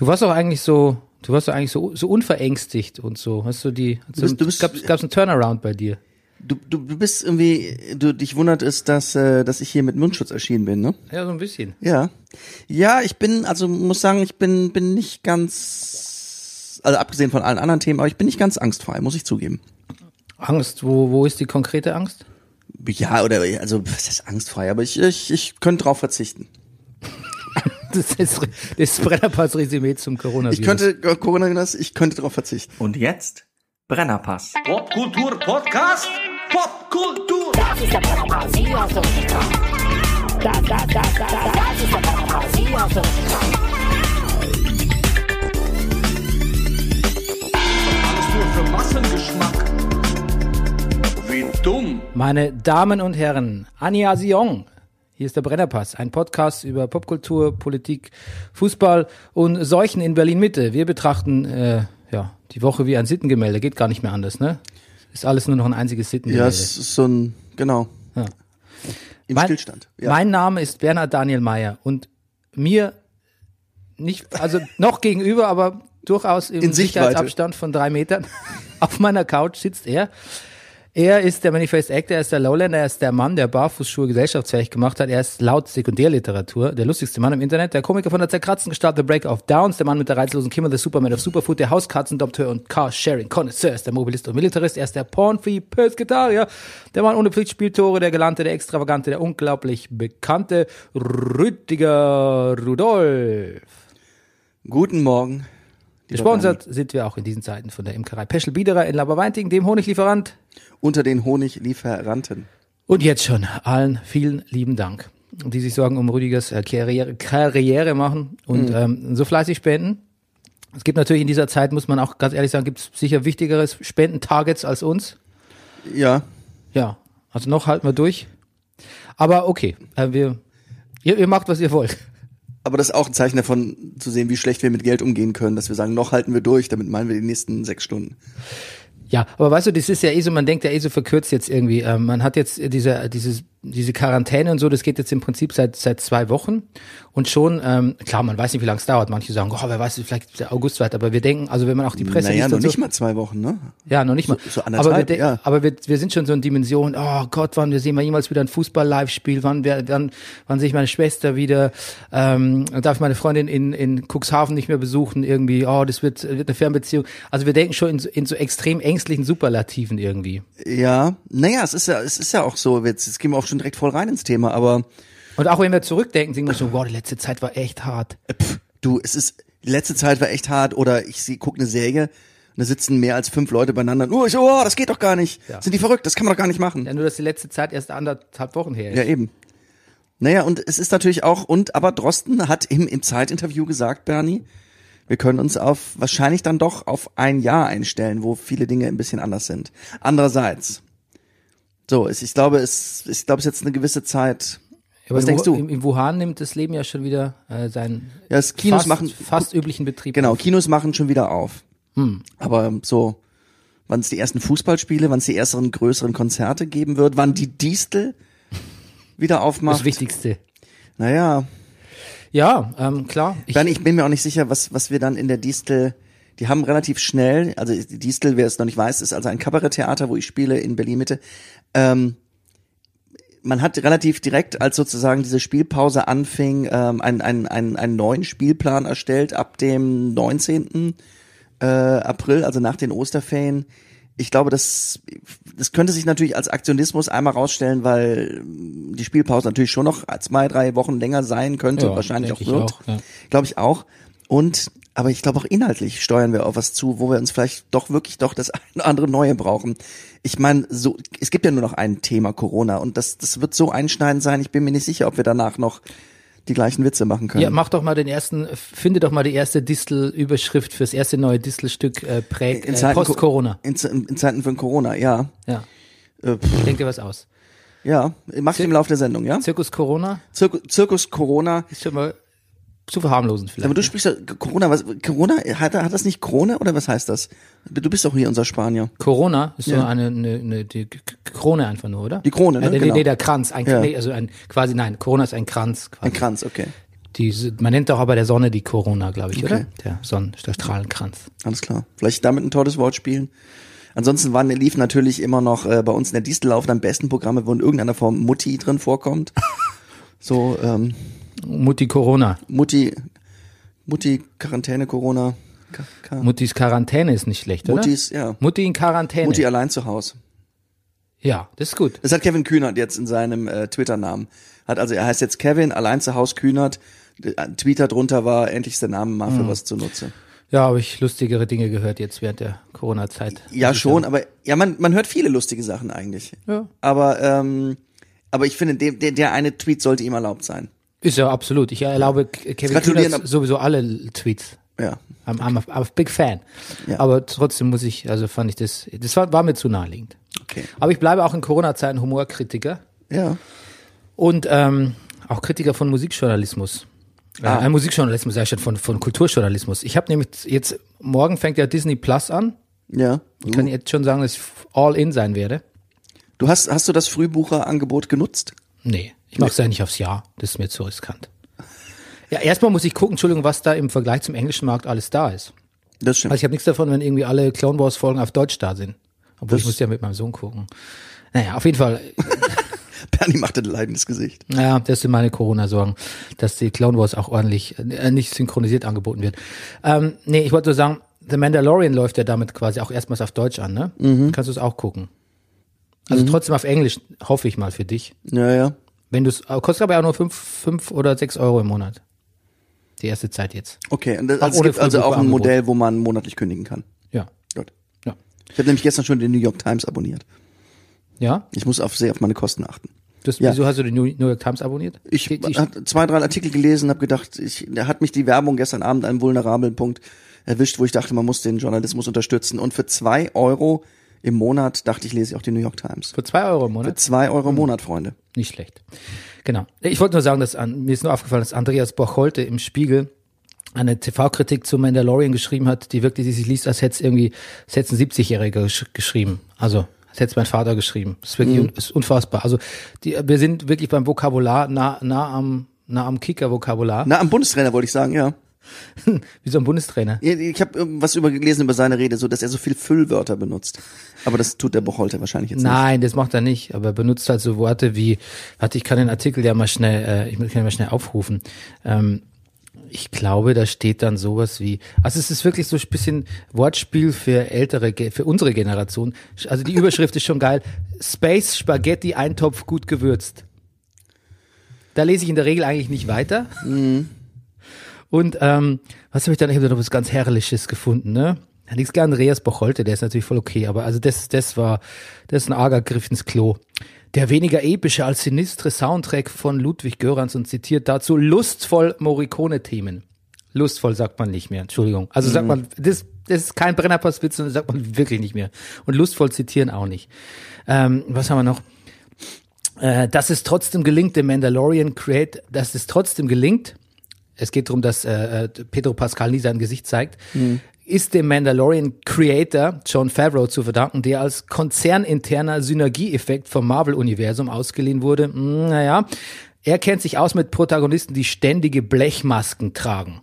Du warst doch eigentlich so, du warst doch eigentlich so, so unverängstigt und so. Hast du die, hast Du bist- du bist- gab es einen Turnaround bei dir? Du, du, du bist irgendwie, du dich wundert es, dass, äh, dass ich hier mit Mundschutz erschienen bin, ne? Ja, so ein bisschen. Ja. Ja, ich bin, also muss sagen, ich bin, bin nicht ganz, also abgesehen von allen anderen Themen, aber ich bin nicht ganz angstfrei, muss ich zugeben. Angst, wo, wo ist die konkrete Angst? Ja, oder, also, was ist angstfrei, aber ich, ich, ich könnte drauf verzichten. Das ist das Brennerpass-Resümee zum Coronavirus. Ich könnte, Corona, das, ich könnte drauf verzichten. Und jetzt Brennerpass. Popkultur Podcast. Popkultur. Das ist der Brennerpass, hier hast du richtig drauf. Das, das, das, ist der Brennerpass, du richtig drauf. Alles nur für Massengeschmack. Wie dumm. Meine Damen und Herren, Anja Sion. Hier ist der Brennerpass, ein Podcast über Popkultur, Politik, Fußball und Seuchen in Berlin-Mitte. Wir betrachten äh, ja, die Woche wie ein Sittengemälde, geht gar nicht mehr anders, ne? Ist alles nur noch ein einziges Ja, Sittengemälde. es ist so ein, genau. Ja. Im Mein- Stillstand. Ja. Mein Name ist Bernhard Daniel Mayer und mir nicht, also noch gegenüber, aber durchaus im. Sicherheitsabstand von drei Metern auf meiner Couch sitzt er. Er ist der Manifest Actor, er ist der Lowlander, er ist der Mann, der Barfußschuhe gesellschaftsfähig gemacht hat. Er ist laut Sekundärliteratur der lustigste Mann im Internet, der Komiker von der zerkratzten Gestalt The Break of Downs, der Mann mit der reizlosen Kimmer, der Superman of Superfood, der Hauskatzendompteur und Car-Sharing Connoisseur, ist der Mobilist und Militarist, er ist der Pornfree Pesketarier, der Mann ohne Pflichtspieltore, der Gelernte, der Extravagante, der unglaublich bekannte Rüdiger Rudolf. Guten Morgen. Gesponsert sind wir auch in diesen Zeiten von der Imkerei Peschel Biederer in Laberweinting, dem Honiglieferant. Unter den Honiglieferanten. Und jetzt schon allen vielen lieben Dank, die sich Sorgen um Rüdigers äh, Karriere, Karriere machen und ähm, so fleißig spenden. Es gibt natürlich in dieser Zeit, muss man auch ganz ehrlich sagen, gibt es sicher wichtigeres Spendentargets als uns. Ja. Ja, also noch halten wir durch. Aber okay, äh, wir, ihr, ihr macht, was ihr wollt. Aber das ist auch ein Zeichen davon, zu sehen, wie schlecht wir mit Geld umgehen können, dass wir sagen, noch halten wir durch, damit meinen wir die nächsten sechs Stunden. Ja, aber weißt du, das ist ja eh so, man denkt ja eh so verkürzt jetzt irgendwie. Ähm, man hat jetzt diese, dieses, diese Quarantäne und so, das geht jetzt im Prinzip seit seit zwei Wochen und schon, ähm, klar, man weiß nicht, wie lange es dauert. Manche sagen, oh, wer weiß, vielleicht der August weit, aber wir denken, also wenn man auch die Presse naja, liest noch und so, nicht mal zwei Wochen, ne? ja, noch nicht mal. so aber wir, anderthalb, de- ja. aber wir, wir sind schon so in Dimension, oh Gott, wann wir sehen wir jemals wieder ein Fußball-Live-Spiel, wann, wer- wann, wann sehe ich meine Schwester wieder, ähm, darf ich meine Freundin in, in Cuxhaven nicht mehr besuchen, irgendwie, oh, das wird, wird eine Fernbeziehung. Also wir denken schon in, so- in so extrem ängstlichen Superlativen irgendwie. Ja, naja, es ist ja, es ist ja auch so, jetzt, jetzt gehen wir auch schon direkt voll rein ins Thema, aber Und auch wenn wir zurückdenken, denken wir so, wow, die letzte Zeit war echt hart. pff, du, es ist, die letzte Zeit war echt hart oder ich sie guck eine Serie und da sitzen mehr als fünf Leute beieinander. Oh, ich oh, das geht doch gar nicht. Ja. Sind die verrückt? Das kann man doch gar nicht machen. Ja, nur, dass die letzte Zeit erst anderthalb Wochen her ist. Ja, eben. Naja, und es ist natürlich auch, und aber Drosten hat im, im Zeitinterview gesagt, Bernie, wir können uns auf wahrscheinlich dann doch auf ein Jahr einstellen, wo viele Dinge ein bisschen anders sind. Andererseits, so, ich glaube, es, ich glaube, es ist jetzt eine gewisse Zeit. Aber Was denkst du? In, Wuhan nimmt das Leben ja schon wieder äh, seinen Ja, das Kinos fast, machen, fast üblichen Betrieb. genau. Kinos machen schon wieder auf. Hm. Aber so, wann es die ersten Fußballspiele, wann es die ersten größeren Konzerte geben wird, wann die Distel wieder Das aufmacht. Wichtigste. Naja, Ja, ähm, klar. Ich, Dann, ich bin mir auch nicht sicher, was, was wir dann in der Distel, die haben relativ schnell, also Distel, wer es noch nicht weiß, ist also ein Kabaretttheater, wo ich spiele in Berlin-Mitte. Ähm, man hat relativ direkt, als sozusagen diese Spielpause anfing, ähm, einen, einen, einen, einen neuen Spielplan erstellt ab dem 19. Äh, April, also nach den Osterferien. Ich glaube, das, das könnte sich natürlich als Aktionismus einmal rausstellen, weil die Spielpause natürlich schon noch zwei, drei Wochen länger sein könnte, Ja, wahrscheinlich auch wird. ja. Glaube ich auch. Und, aber ich glaube auch inhaltlich steuern wir auf was zu, wo wir uns vielleicht doch wirklich doch das eine oder andere Neue brauchen. Ich meine, so, es gibt ja nur noch ein Thema Corona und das, das wird so einschneidend sein. Ich bin mir nicht sicher, ob wir danach noch die gleichen Witze machen können. ja, mach doch mal den ersten, finde doch mal die erste Distel-Überschrift fürs erste neue Distel-Stück äh, präg, In äh, Post-Corona. In, in Zeiten von Corona, ja. Ja. Äh, Denk dir was aus. ja, mach ich im Laufe der Sendung, ja? Zirkus Corona Zirkus, Zirkus Corona. ist schon mal zu verharmlosen vielleicht. Aber du sprichst ja Corona, was Corona hat, hat das nicht Krone oder was heißt das? Du bist doch hier unser Spanier. Corona ist so Ja. eine, eine, eine die Krone einfach nur, oder? Die Krone, ne? Äh, nee, Genau. nee, der Kranz, ein, Ja. nee, also ein quasi nein, Corona ist ein Kranz quasi. Ein Kranz, okay. Die, man nennt auch aber der Sonne die Corona, glaube ich, Okay. oder? Der Sonnen, der Strahlenkranz. Alles klar. Vielleicht damit ein tolles Wort spielen. Ansonsten waren, lief natürlich immer noch äh, bei uns in der Distel laufen am besten Programme, wo in irgendeiner Form Mutti drin vorkommt. So, ähm, Mutti Corona. Mutti, Mutti, Quarantäne, Corona. Ka Ka Muttis Quarantäne ist nicht schlecht, oder? Muttis, ja. Mutti in Quarantäne. Mutti allein zu Hause. ja, das ist gut. Das hat Kevin Kühnert jetzt in seinem äh, Twitter-Namen. Hat also, er heißt jetzt Kevin, allein zu Hause Kühnert. Der Tweet drunter war, endlich ist der Name mal Mhm. für was zunutze. Ja, habe ich lustigere Dinge gehört jetzt während der Corona-Zeit. Ja, schon, aber ja, man, man hört viele lustige Sachen eigentlich. Ja. Aber, ähm, aber ich finde, der, der eine Tweet sollte ihm erlaubt sein. Ist ja absolut. Ich erlaube Kevin Gratulieren sowieso alle Tweets. Ja. I'm, I'm, a, I'm a big fan. Ja. Aber trotzdem muss ich, also fand ich das, das war, war mir zu naheliegend. Okay. Aber ich bleibe auch in Corona-Zeiten Humorkritiker Ja. und ähm, auch Kritiker von Musikjournalismus. Ah. Äh, ein Musikjournalismus, ich schon, von, von Kulturjournalismus. Ich habe nämlich jetzt, morgen fängt ja Disney Plus an. Ja. Ich kann jetzt schon sagen, dass ich all in sein werde. Du hast, hast du das Frühbucherangebot genutzt? Nee, ich mache es ja nicht aufs Jahr. Das ist mir zu riskant. Ja, erstmal muss ich gucken, Entschuldigung, was da im Vergleich zum englischen Markt alles da ist. Das stimmt. Also ich habe nichts davon, wenn irgendwie alle Clone Wars Folgen auf Deutsch da sind. Obwohl Das- ich muss ja mit meinem Sohn gucken. Naja, auf jeden Fall, Bernie machte ein leidendes Gesicht. naja, das sind meine Corona-Sorgen, dass die Clone Wars auch ordentlich, äh, nicht synchronisiert angeboten wird. Ähm, nee, ich wollte nur sagen, The Mandalorian läuft ja damit quasi auch erstmals auf Deutsch an, ne? Kannst du es auch gucken. Also trotzdem auf Englisch, hoffe ich mal für dich. Ja, ja. Wenn du es, kostet aber auch nur fünf, fünf oder sechs Euro im Monat. Die erste Zeit jetzt. Okay, und das, also es gibt also auch ein Frühbucherangebot. Modell, wo man monatlich kündigen kann. Ja. Gut. Ja. Ich habe nämlich gestern schon den New York Times abonniert. Ja? Ich muss auf sehr auf meine Kosten achten. Das, Ja. Wieso hast du die New York Times abonniert? Ich Die- die- habe zwei, drei Artikel gelesen, habe gedacht, ich, da hat mich die Werbung gestern Abend an einem vulnerablen Punkt erwischt, wo ich dachte, man muss den Journalismus unterstützen. Und für zwei Euro im Monat dachte ich, lese ich auch die New York Times. Für zwei Euro im Für Monat? zwei Euro im Monat, Freunde. Nicht schlecht. Genau. Ich wollte nur sagen, dass an, mir ist nur aufgefallen, dass Andreas Bocholte im Spiegel eine TV-Kritik zu Mandalorian geschrieben hat, die wirklich, die sich liest, als hätte es irgendwie, als hätte es ein 70-Jähriger gesch geschrieben. Also, als hätte es mein Vater geschrieben. Das ist wirklich un ist unfassbar. Also, die, wir sind wirklich beim Vokabular nah, nah am, nah am Kicker-Vokabular. Na, am Bundestrainer wollte ich sagen, ja. Wie so ein Bundestrainer. Ich habe was über gelesen über seine Rede, so dass er so viel Füllwörter benutzt. Aber das tut der Bocholte wahrscheinlich jetzt Nein, das macht er nicht, aber er benutzt halt so Worte wie, warte, ich kann den Artikel ja mal schnell, äh, ich kann ihn mal schnell aufrufen. Ähm, ich glaube, da steht dann sowas wie, also es ist wirklich so ein bisschen Wortspiel für ältere, für unsere Generation. Also die Überschrift ist schon geil. Space Spaghetti Eintopf gut gewürzt. Da lese ich in der Regel eigentlich nicht weiter. Und ähm, was habe ich dann? Ich habe da noch was ganz Herrliches gefunden, ne? Nichts gegen Andreas Bocholte, der ist natürlich voll okay, aber also das, das war, das ist ein arger Griff ins Klo. Der weniger epische als sinistre Soundtrack von Ludwig Görans und zitiert dazu lustvoll Morricone-Themen. Lustvoll sagt man nicht mehr, Entschuldigung. Also sagt man, das, das ist kein Brennerpasswitz, sondern sagt man wirklich nicht mehr. Und lustvoll zitieren auch nicht. Ähm, was haben wir noch? Äh, dass es trotzdem gelingt, dem Mandalorian Create, dass es trotzdem gelingt, es geht darum, dass äh, äh, Pedro Pascal nie sein Gesicht zeigt, ist dem Mandalorian Creator John Favreau zu verdanken, der als konzerninterner Synergieeffekt vom Marvel-Universum ausgeliehen wurde. Hm, naja, er kennt sich aus mit Protagonisten, die ständige Blechmasken tragen.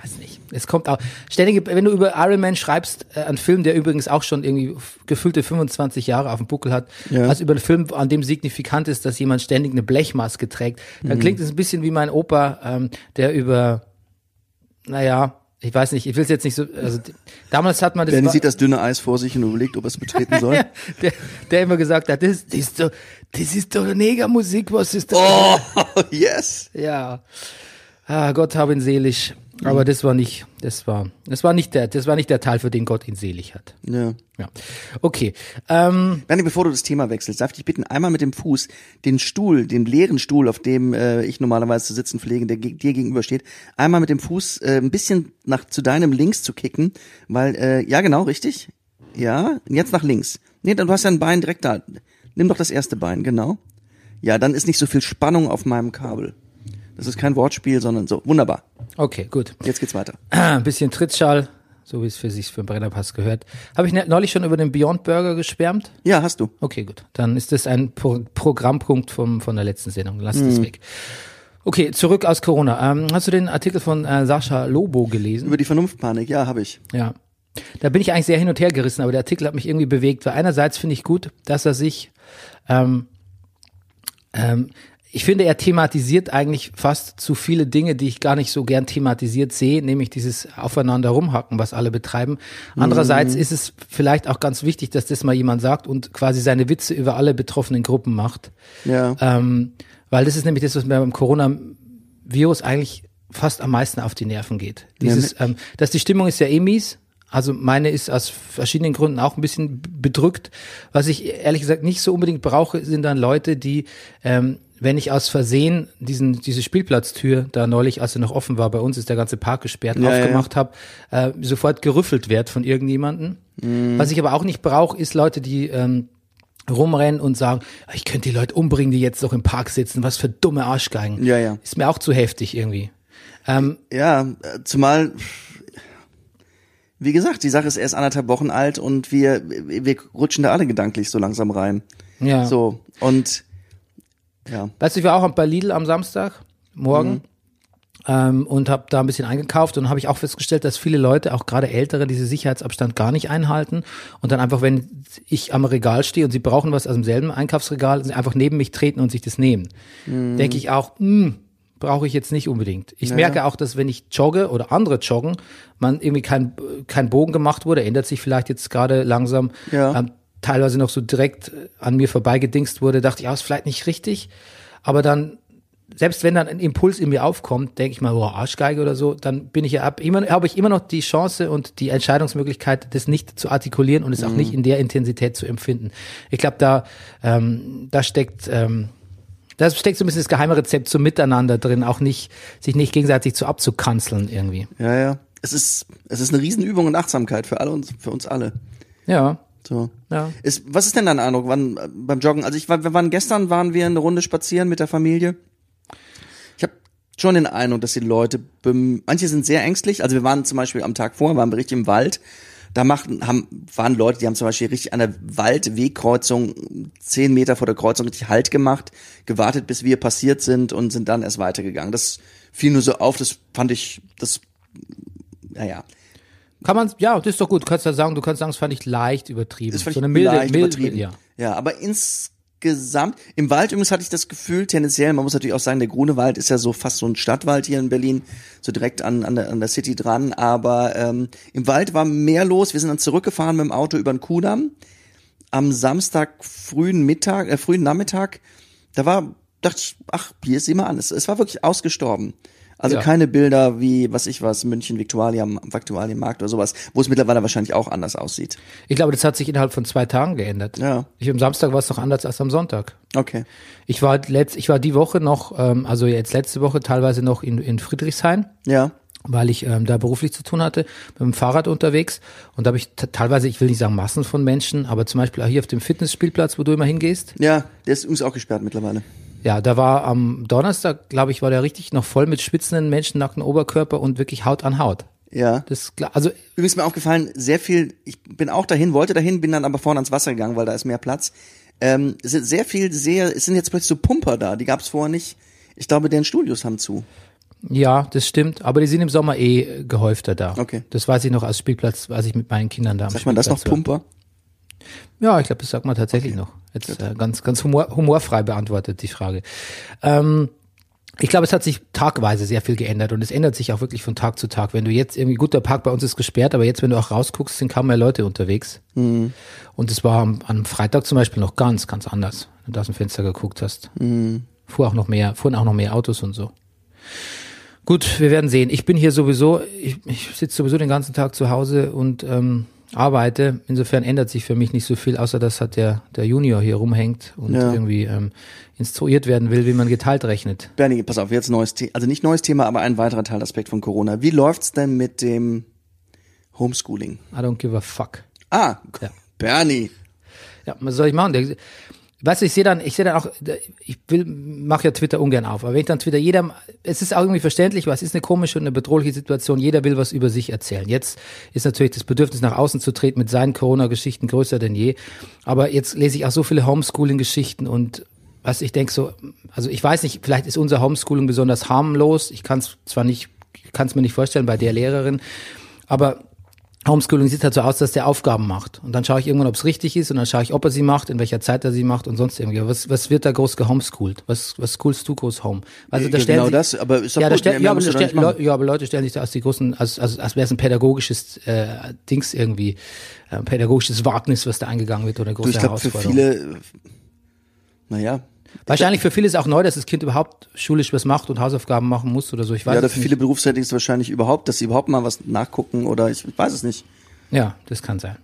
Weiß nicht. Es kommt auch ständige, wenn du über Iron Man schreibst, äh, einen Film, der übrigens auch schon irgendwie gefühlte 25 Jahre auf dem Buckel hat, Ja. als über einen Film, an dem signifikant ist, dass jemand ständig eine Blechmaske trägt, dann klingt es ein bisschen wie mein Opa, ähm, der über, naja, ich weiß nicht, ich will es jetzt nicht so, also damals hat man das war- sieht das dünne Eis vor sich und überlegt, ob er es betreten soll. der, der immer gesagt hat, das, das ist doch, das ist doch Negermusik, was ist das? oh, yes. Ja. Ah, Gott hab ihn selig. Aber das war nicht, das war, das war nicht der, das war nicht der Teil, für den Gott ihn selig hat. Ja. Ja. Okay. Ähm, Bernie, bevor du das Thema wechselst, darf ich dich bitten, einmal mit dem Fuß den Stuhl, den leeren Stuhl, auf dem äh, ich normalerweise zu sitzen pflege, der dir gegenüber steht, einmal mit dem Fuß äh, ein bisschen nach zu deinem links zu kicken, weil, äh, ja genau, richtig. Ja, jetzt nach links. Nee, dann du hast ja ein Bein direkt da. Nimm doch das erste Bein, genau. Ja, dann ist nicht so viel Spannung auf meinem Kabel. Das ist kein Wortspiel, sondern so. Wunderbar. okay, gut. Jetzt geht's weiter. Ein bisschen Trittschall, so wie es für sich für den Brennerpass gehört. Habe ich ne- neulich schon über den Beyond Burger geschwärmt? Ja, hast du. Okay, gut. Dann ist das ein Pro Programmpunkt vom, von der letzten Sendung. Lass das weg. Okay, zurück aus Corona. Ähm, hast du den Artikel von äh, Sascha Lobo gelesen? Über die Vernunftpanik, ja, habe ich. Ja. Da bin ich eigentlich sehr hin und her gerissen, aber der Artikel hat mich irgendwie bewegt, weil einerseits finde ich gut, dass er sich, ähm, ähm, ich finde, er thematisiert eigentlich fast zu viele Dinge, die ich gar nicht so gern thematisiert sehe, nämlich dieses Aufeinander rumhacken, was alle betreiben. Andererseits ist es vielleicht auch ganz wichtig, dass das mal jemand sagt und quasi seine Witze über alle betroffenen Gruppen macht. Ja. Ähm, weil das ist nämlich das, was mir beim Coronavirus eigentlich fast am meisten auf die Nerven geht. Dieses, ähm, dass die Stimmung ist ja eh mies. Also meine ist aus verschiedenen Gründen auch ein bisschen bedrückt. Was ich ehrlich gesagt nicht so unbedingt brauche, sind dann Leute, die, ähm, wenn ich aus Versehen diesen, diese Spielplatztür da neulich, als sie noch offen war, bei uns ist der ganze Park gesperrt, Ja, aufgemacht habe, äh, sofort gerüffelt wird von irgendjemanden. Mhm. Was ich aber auch nicht brauche, ist Leute, die ähm, rumrennen und sagen, "Ah, ich könnte die Leute umbringen, die jetzt noch im Park sitzen, was für dumme Arschgeigen. Ja, ja. Ist mir auch zu heftig irgendwie. Ähm, Ja, äh, zumal, wie gesagt, die Sache ist erst anderthalb Wochen alt und wir, wir rutschen da alle gedanklich so langsam rein. ja. So, und ja. Weißt du, ich war auch bei Lidl am Samstag morgen Mhm. ähm, und habe da ein bisschen eingekauft und habe ich auch festgestellt, dass viele Leute, auch gerade Ältere, diese Sicherheitsabstand gar nicht einhalten und dann einfach, wenn ich am Regal stehe und sie brauchen was aus demselben Einkaufsregal, sie einfach neben mich treten und sich das nehmen. Mhm. Denke ich auch, hm, brauche ich jetzt nicht unbedingt. Ich merke auch, dass wenn ich jogge oder andere joggen, man irgendwie kein, kein Bogen gemacht wurde, ändert sich vielleicht jetzt gerade langsam. Ja. Ähm, teilweise noch so direkt äh, an mir vorbeigedingst wurde, dachte ich, ja, ist vielleicht nicht richtig. Aber dann, selbst wenn dann ein Impuls in mir aufkommt, denke ich mal, oh, Arschgeige oder so, dann bin ich ja ab, immer, habe ich immer noch die Chance und die Entscheidungsmöglichkeit, das nicht zu artikulieren und es auch nicht in der Intensität zu empfinden. Ich glaube, da, ähm, da steckt, ähm, da steckt so ein bisschen das geheime Rezept zum Miteinander drin, auch nicht, sich nicht gegenseitig zu abzukanzeln irgendwie. Ja, ja. Es ist, es ist eine Riesenübung in Achtsamkeit für alle uns, für uns alle. Ja, So. ja. Ist, was ist denn dein Eindruck wann, äh, beim Joggen? Also ich war, wir waren gestern waren wir eine Runde spazieren mit der Familie. Ich habe schon den Eindruck, dass die Leute, manche sind sehr ängstlich. Also wir waren zum Beispiel am Tag vorher, waren wir richtig im Wald. Da machten, haben, waren Leute, die haben zum Beispiel richtig an der Waldwegkreuzung, zehn Meter vor der Kreuzung richtig Halt gemacht, gewartet, bis wir passiert sind und sind dann erst weitergegangen. Das fiel nur so auf, das fand ich, das, naja, Kann man, ja, das ist doch gut. Du kannst ja sagen, du kannst sagen, das fand ich leicht übertrieben. Das fand so eine milde, leicht milde, übertrieben. ja. ja, aber insgesamt, im Wald übrigens hatte ich das Gefühl, tendenziell, man muss natürlich auch sagen, der Grunewald ist ja so fast so ein Stadtwald hier in Berlin, so direkt an, an, der, an der City dran, aber ähm, im Wald war mehr los. Wir sind dann zurückgefahren mit dem Auto über den Kudamm. Am Samstag frühen Mittag, äh, frühen Nachmittag, da war, dachte ich, ach, hier sieh mal an, es, es war wirklich ausgestorben. Also Ja. keine Bilder wie, was ich was, München, Viktualia, Viktualienmarkt oder sowas, wo es mittlerweile wahrscheinlich auch anders aussieht. Ich glaube, das hat sich innerhalb von zwei Tagen geändert. Ja. Ich, am Samstag war es noch anders als am Sonntag. Okay. Ich war letzt, ich war die Woche noch, ähm, also jetzt letzte Woche teilweise noch in, in Friedrichshain, Ja. weil ich ähm, da beruflich zu tun hatte, mit dem Fahrrad unterwegs. Und da habe ich teilweise, ich will nicht sagen Massen von Menschen, aber zum Beispiel auch hier auf dem Fitnessspielplatz, wo du immer hingehst. Ja, der ist übrigens auch gesperrt mittlerweile. Ja, da war am Donnerstag, glaube ich, war der richtig noch voll mit schwitzenden Menschen, nackten Oberkörper und wirklich Haut an Haut. Ja. Das ist klar. Also Übrigens mir aufgefallen, sehr viel, ich bin auch dahin, wollte dahin, bin dann aber vorne ans Wasser gegangen, weil da ist mehr Platz. Ähm, es sind sehr viel, sehr, es sind jetzt plötzlich so Pumper da, die gab es vorher nicht. Ich glaube, deren Studios haben zu. Ja, das stimmt. Aber die sind im Sommer eh gehäufter da. Okay. Das weiß ich noch als Spielplatz, als ich mit meinen Kindern da Sagt man das noch Spielplatz war. Ja, ich glaube, das sagt man tatsächlich noch. Jetzt äh, ganz, ganz humor, humorfrei beantwortet die Frage. Ähm, ich glaube, es hat sich tagweise sehr viel geändert und es ändert sich auch wirklich von Tag zu Tag. Wenn du jetzt irgendwie, gut, der Park bei uns ist gesperrt, aber jetzt, wenn du auch rausguckst, sind kaum mehr Leute unterwegs. Und es war am, am Freitag zum Beispiel noch ganz, ganz anders, wenn du aus dem Fenster geguckt hast. Fuhr auch noch mehr, fuhren auch noch mehr Autos und so. Gut, wir werden sehen. Ich bin hier sowieso, ich, ich sitze sowieso den ganzen Tag zu Hause und ähm, arbeite. Insofern ändert sich für mich nicht so viel, außer dass halt der, der Junior hier rumhängt und Ja. irgendwie ähm, instruiert werden will, wie man geteilt rechnet. Bernie, pass auf, jetzt neues Thema, also nicht neues Thema, aber ein weiterer Teilaspekt von Corona. Wie läuft's denn mit dem Homeschooling? I don't give a fuck. Ah, Ja. Bernie. Ja, was soll ich machen? Weißt du, ich sehe dann, ich sehe dann auch, ich will, mache ja Twitter ungern auf, aber wenn ich dann Twitter, jeder, es ist auch irgendwie verständlich, es ist eine komische und eine bedrohliche Situation, jeder will was über sich erzählen. Jetzt ist natürlich das Bedürfnis nach außen zu treten mit seinen Corona-Geschichten größer denn je, aber jetzt lese ich auch so viele Homeschooling-Geschichten und was ich denke so, also ich weiß nicht, vielleicht ist unser Homeschooling besonders harmlos. Ich kann es zwar nicht, kann es mir nicht vorstellen bei der Lehrerin, aber Homeschooling sieht halt so aus, dass der Aufgaben macht. Und dann schaue ich irgendwann, ob es richtig ist und dann schaue ich, ob er sie macht, in welcher Zeit er sie macht und sonst irgendwie. Was, was wird da groß gehomeschoolt? Was, was schoolst du groß home? Also da Ja, stellen genau sie, das, aber ist doch ja, da gut, stell, ja, aber stell. Leu- ja, aber Leute stellen sich da als die großen, als, als, als wäre es ein pädagogisches äh, Dings irgendwie, äh, ein pädagogisches Wagnis, was da eingegangen wird oder eine Du, große ich glaube, für Herausforderung. viele, naja, Wahrscheinlich für viele ist auch neu, dass das Kind überhaupt schulisch was macht und Hausaufgaben machen muss oder so. Ich weiß ja, oder für nicht. viele Berufstätige ist es wahrscheinlich überhaupt, dass sie überhaupt mal was nachgucken oder ich weiß es nicht. Ja, das kann sein.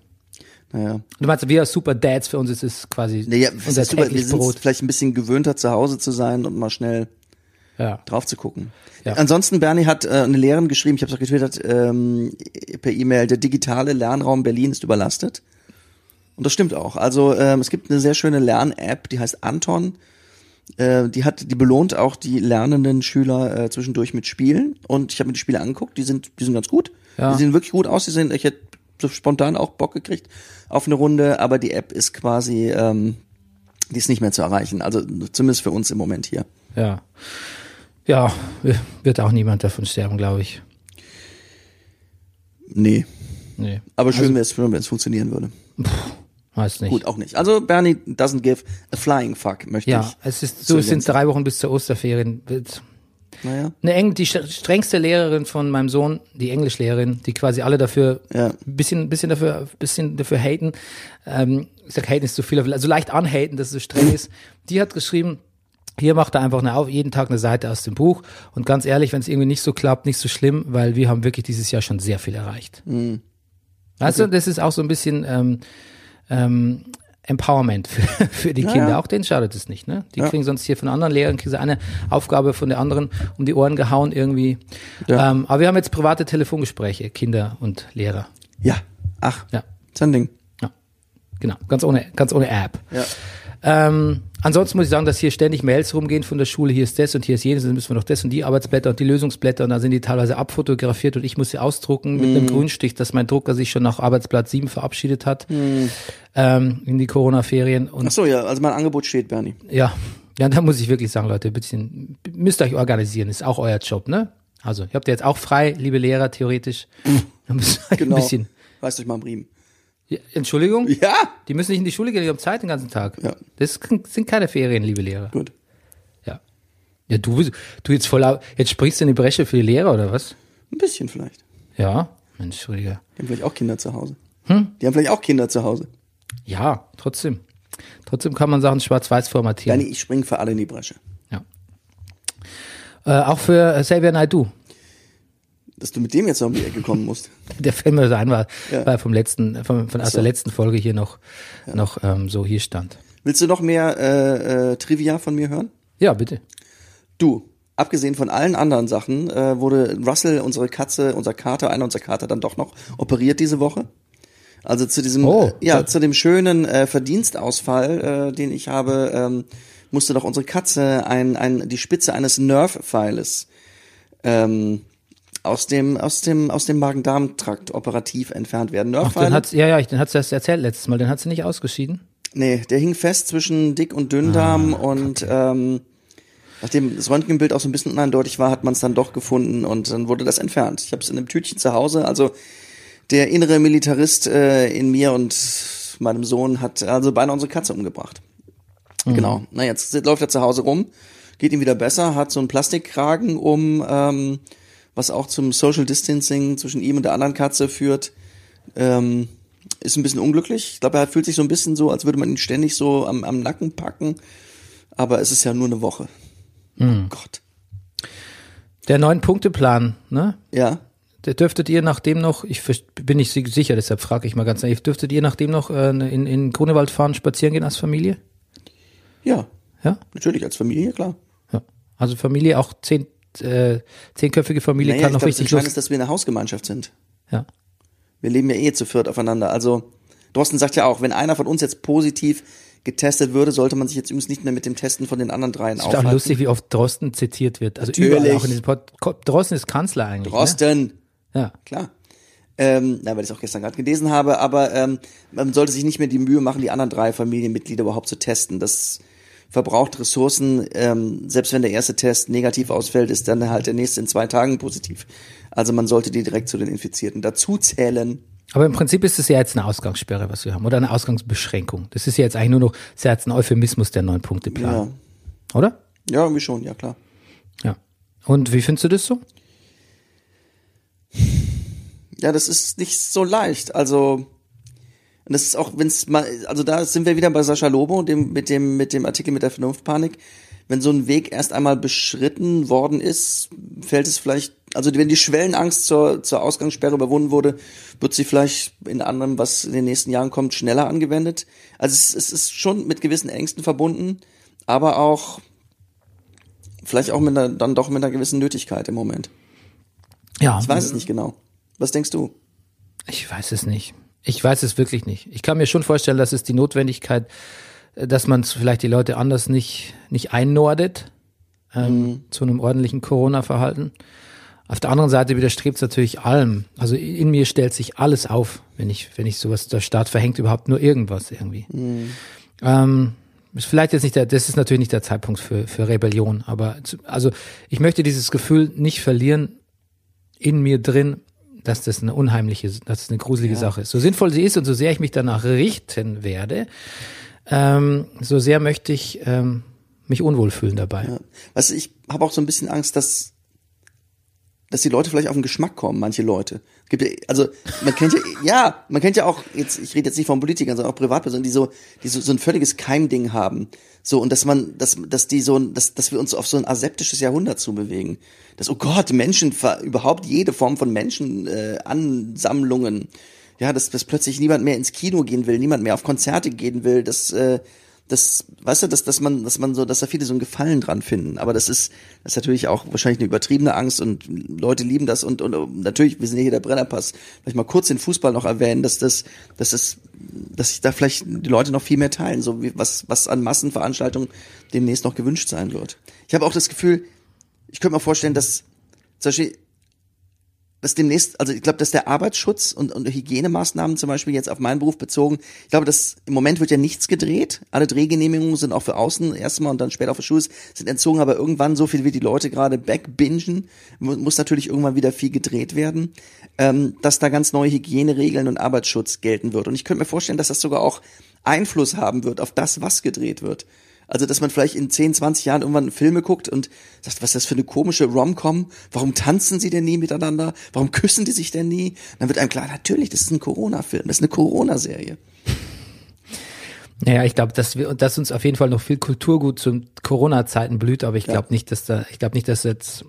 Naja. Du meinst, wir als Super Dads, für uns ist es quasi Naja, unser super, wir Brot. vielleicht ein bisschen gewöhnter, zu Hause zu sein und mal schnell Ja. drauf zu gucken. Ja. Ansonsten, Bernie hat äh, eine Lehrerin geschrieben, ich habe es auch getwittert, ähm, per E-Mail, der digitale Lernraum Berlin ist überlastet. Und das stimmt auch. Also ähm, es gibt eine sehr schöne Lern-App, die heißt Anton. Äh, die hat, die belohnt auch die lernenden Schüler äh, zwischendurch mit Spielen. Und ich habe mir die Spiele angeguckt, die sind, die sind ganz gut. Ja. Die sehen wirklich gut aus. Die sind, ich hätte so spontan auch Bock gekriegt auf eine Runde, aber die App ist quasi, ähm, die ist nicht mehr zu erreichen. Also zumindest für uns im Moment hier. Ja. Ja, wird auch niemand davon sterben, glaube ich. Nee. Nee. Aber schön wäre es, wenn es funktionieren würde. Weiß nicht. Gut, auch nicht. Also Bernie doesn't give a flying fuck, möchte ja, ich. es ist so, es sind drei Wochen bis zur Osterferien. Naja. Eine eng, die st- strengste Lehrerin von meinem Sohn, die Englischlehrerin, die quasi alle dafür Ja. bisschen, bisschen dafür, bisschen dafür haten. Ähm, ich sag, haten ist zu viel, also leicht anhaten, dass es so streng ist. Die hat geschrieben, hier macht er einfach eine, auf, jeden Tag eine Seite aus dem Buch. Und ganz ehrlich, wenn es irgendwie nicht so klappt, nicht so schlimm, weil wir haben wirklich dieses Jahr schon sehr viel erreicht. Mhm. Weißt du, das ist auch so ein bisschen ähm, ähm, Empowerment für, für die Kinder. ja. Auch denen schadet es nicht. Ne? Die Ja. kriegen sonst hier von anderen Lehrern kriegen sie eine Aufgabe von der anderen um die Ohren gehauen irgendwie. Ähm, aber wir haben jetzt private Telefongespräche, Kinder und Lehrer. Ja. Ach, Ja, ist ein Ding. ja. Genau, ganz ohne, ganz ohne App. Ja. Ähm, ansonsten muss ich sagen, dass hier ständig Mails rumgehen von der Schule, hier ist das und hier ist jenes, dann müssen wir noch das und die Arbeitsblätter und die Lösungsblätter und da sind die teilweise abfotografiert und ich muss sie ausdrucken mit einem Grünstich, dass mein Drucker sich schon nach Arbeitsblatt 7 verabschiedet hat ähm, in die Corona-Ferien Ach so, ja, also mein Angebot steht, Bernie. ja, ja, da muss ich wirklich sagen, Leute, ein bisschen, müsst euch organisieren, ist auch euer Job, ne? Also, ihr habt ja jetzt auch frei, liebe Lehrer, theoretisch. Da müsst ihr euch Genau. ein bisschen, Reißt euch mal am Riemen. Ja, Entschuldigung? Ja. Die müssen nicht in die Schule gehen, die haben Zeit den ganzen Tag. Ja. Das sind keine Ferien, liebe Lehrer. Gut. Ja. Ja, du, du jetzt voll, jetzt sprichst du in die Bresche für die Lehrer oder was? Ein bisschen vielleicht. Ja. Mensch, Rüdiger. Die haben vielleicht auch Kinder zu Hause. Hm? Die haben vielleicht auch Kinder zu Hause. Ja, trotzdem. Trotzdem kann man Sachen schwarz-weiß formatieren. Bernie, ich springe für alle in die Bresche. Ja. Äh, auch für Xavier Naidoo. Dass du mit dem jetzt noch um die Ecke kommen musst. Der Film so ein war, Ja. war vom letzten, von, von aus so. der letzten Folge hier noch, noch ähm, so hier stand. Willst du noch mehr äh, äh, Trivia von mir hören? Ja, bitte. Du, abgesehen von allen anderen Sachen, äh, wurde Russell, unsere Katze, unser Kater, einer unserer Kater, dann doch noch operiert diese Woche. Also zu diesem, Oh. äh, ja, zu dem schönen äh, Verdienstausfall, äh, den ich habe, ähm, musste doch unsere Katze ein, ein, die Spitze eines Nerf-Pfeiles ähm, aus dem, aus dem, aus dem Magen-Darm-Trakt operativ entfernt werden. Ach, den hat's, ja, ja, ich, den hat's erst erzählt letztes Mal, den hat sie nicht ausgeschieden. Nee, der hing fest zwischen Dick- und Dünndarm Ah, und ähm, nachdem das Röntgenbild auch so ein bisschen uneindeutig war, hat man es dann doch gefunden und dann wurde das entfernt. Ich habe es in einem Tütchen zu Hause. Also der innere Militarist äh, in mir und meinem Sohn hat also beinahe unsere Katze umgebracht. Mhm. Genau. Na jetzt läuft er zu Hause rum, geht ihm wieder besser, hat so einen Plastikkragen um, ähm, was auch zum Social Distancing zwischen ihm und der anderen Katze führt. Ähm, ist ein bisschen unglücklich. Ich glaube, er fühlt sich so ein bisschen so, als würde man ihn ständig so am, am Nacken packen. Aber es ist ja nur eine Woche. Mhm. Gott. Der Neun-Punkte-Plan, ne? Ja. Der dürftet ihr nachdem noch, ich bin nicht si- sicher, deshalb frage ich mal ganz naiv, dürftet ihr nachdem noch äh, in, in Grunewald fahren, spazieren gehen als Familie? Ja. Ja? Natürlich, als Familie, klar. ja. Also Familie, auch zehn, äh, zehnköpfige Familie Naja, kann noch glaube, das richtig los. ist, dass wir eine Hausgemeinschaft sind. Ja. Wir leben ja eh zu viert aufeinander. Also, Drosten sagt ja auch, wenn einer von uns jetzt positiv getestet würde, sollte man sich jetzt übrigens nicht mehr mit dem Testen von den anderen dreien Ist auch aufhalten. lustig, wie oft Drosten zitiert wird. Also Natürlich. überall auch in diesem Pod Drosten ist Kanzler eigentlich. Drosten. Ne? Ja. Klar. Ähm, na, weil ich es auch gestern gerade gelesen habe, aber ähm, man sollte sich nicht mehr die Mühe machen, die anderen drei Familienmitglieder überhaupt zu testen. Das verbraucht Ressourcen. Ähm, selbst wenn der erste Test negativ ausfällt, ist dann halt der nächste in zwei Tagen positiv. Also man sollte die direkt zu den Infizierten dazu zählen. Aber im Prinzip ist es ja jetzt eine Ausgangssperre, was wir haben, oder eine Ausgangsbeschränkung. Das ist ja jetzt eigentlich nur noch, das ist ja jetzt ein Euphemismus der neun Punkte Plan, Ja, oder? ja, irgendwie schon, ja klar. Ja. Und wie findest du das so? Ja, das ist nicht so leicht. Also und das ist auch, wenn es mal, also da sind wir wieder bei Sascha Lobo, dem mit dem mit dem Artikel mit der Vernunftpanik. Wenn so ein Weg erst einmal beschritten worden ist, fällt es vielleicht, also wenn die Schwellenangst zur zur Ausgangssperre überwunden wurde, wird sie vielleicht in anderem, was in den nächsten Jahren kommt, schneller angewendet. Also es, es ist schon mit gewissen Ängsten verbunden, aber auch vielleicht auch mit einer, dann doch mit einer gewissen Nötigkeit im Moment. Ja. Ich weiß es nicht genau. Was denkst du? Ich weiß es nicht. Ich weiß es wirklich nicht. Ich kann mir schon vorstellen, dass es die Notwendigkeit, äh, dass man vielleicht die Leute anders nicht, nicht einnordet ähm, zu einem ordentlichen Corona-Verhalten. Auf der anderen Seite widerstrebt es natürlich allem. Also in mir stellt sich alles auf, wenn ich, wenn ich sowas, der Staat verhängt überhaupt nur irgendwas irgendwie. Ähm, ist vielleicht jetzt nicht der, das ist natürlich nicht der Zeitpunkt für, für Rebellion, aber zu, also ich möchte dieses Gefühl nicht verlieren in mir drin, dass das eine unheimliche, dass das eine gruselige Sache ist. So sinnvoll sie ist und so sehr ich mich danach richten werde, ähm, so sehr möchte ich ähm, mich unwohl fühlen dabei. Ja. Du, ich habe auch so ein bisschen Angst, dass dass die Leute vielleicht auf den Geschmack kommen, manche Leute. Gibt ja, also man kennt ja, ja, man kennt ja auch jetzt, ich rede jetzt nicht von Politikern, sondern auch Privatpersonen, die so, die so, so ein völliges Keimding haben. So und dass man, dass, dass die so, dass, dass wir uns auf so ein aseptisches Jahrhundert zubewegen. Dass oh Gott, Menschen, überhaupt jede Form von Menschen äh, Ansammlungen, ja, dass, dass plötzlich niemand mehr ins Kino gehen will, niemand mehr auf Konzerte gehen will, dass äh, das, weißt du, dass, dass man, dass man so, dass da viele so einen Gefallen dran finden. Aber das ist, das ist natürlich auch wahrscheinlich eine übertriebene Angst und Leute lieben das und, und, natürlich, wir sind ja hier der Brennerpass, vielleicht mal kurz den Fußball noch erwähnen, dass das, dass das, dass sich da vielleicht die Leute noch viel mehr teilen, so wie was, was an Massenveranstaltungen demnächst noch gewünscht sein wird. Ich habe auch das Gefühl, ich könnte mir vorstellen, dass zum Beispiel dass demnächst, also ich glaube, dass der Arbeitsschutz und, und Hygienemaßnahmen zum Beispiel jetzt auf meinen Beruf bezogen, ich glaube, dass im Moment wird ja nichts gedreht. Alle Drehgenehmigungen sind auch für außen erstmal und dann später auch für Schuhe sind entzogen, aber irgendwann, so viel wie die Leute gerade backbingen, mu- muss natürlich irgendwann wieder viel gedreht werden, ähm, dass da ganz neue Hygieneregeln und Arbeitsschutz gelten wird. Und ich könnte mir vorstellen, dass das sogar auch Einfluss haben wird auf das, was gedreht wird. Also, dass man vielleicht in 10, 20 Jahren irgendwann Filme guckt und sagt, was ist das für eine komische Rom-Com? Warum tanzen sie denn nie miteinander? Warum küssen die sich denn nie? Dann wird einem klar, natürlich, das ist ein Corona-Film, das ist eine Corona-Serie. Naja, ich glaube, dass wir, dass uns auf jeden Fall noch viel Kulturgut zu Corona-Zeiten blüht, aber ich Ja. glaube nicht, dass da, ich glaube nicht, dass jetzt,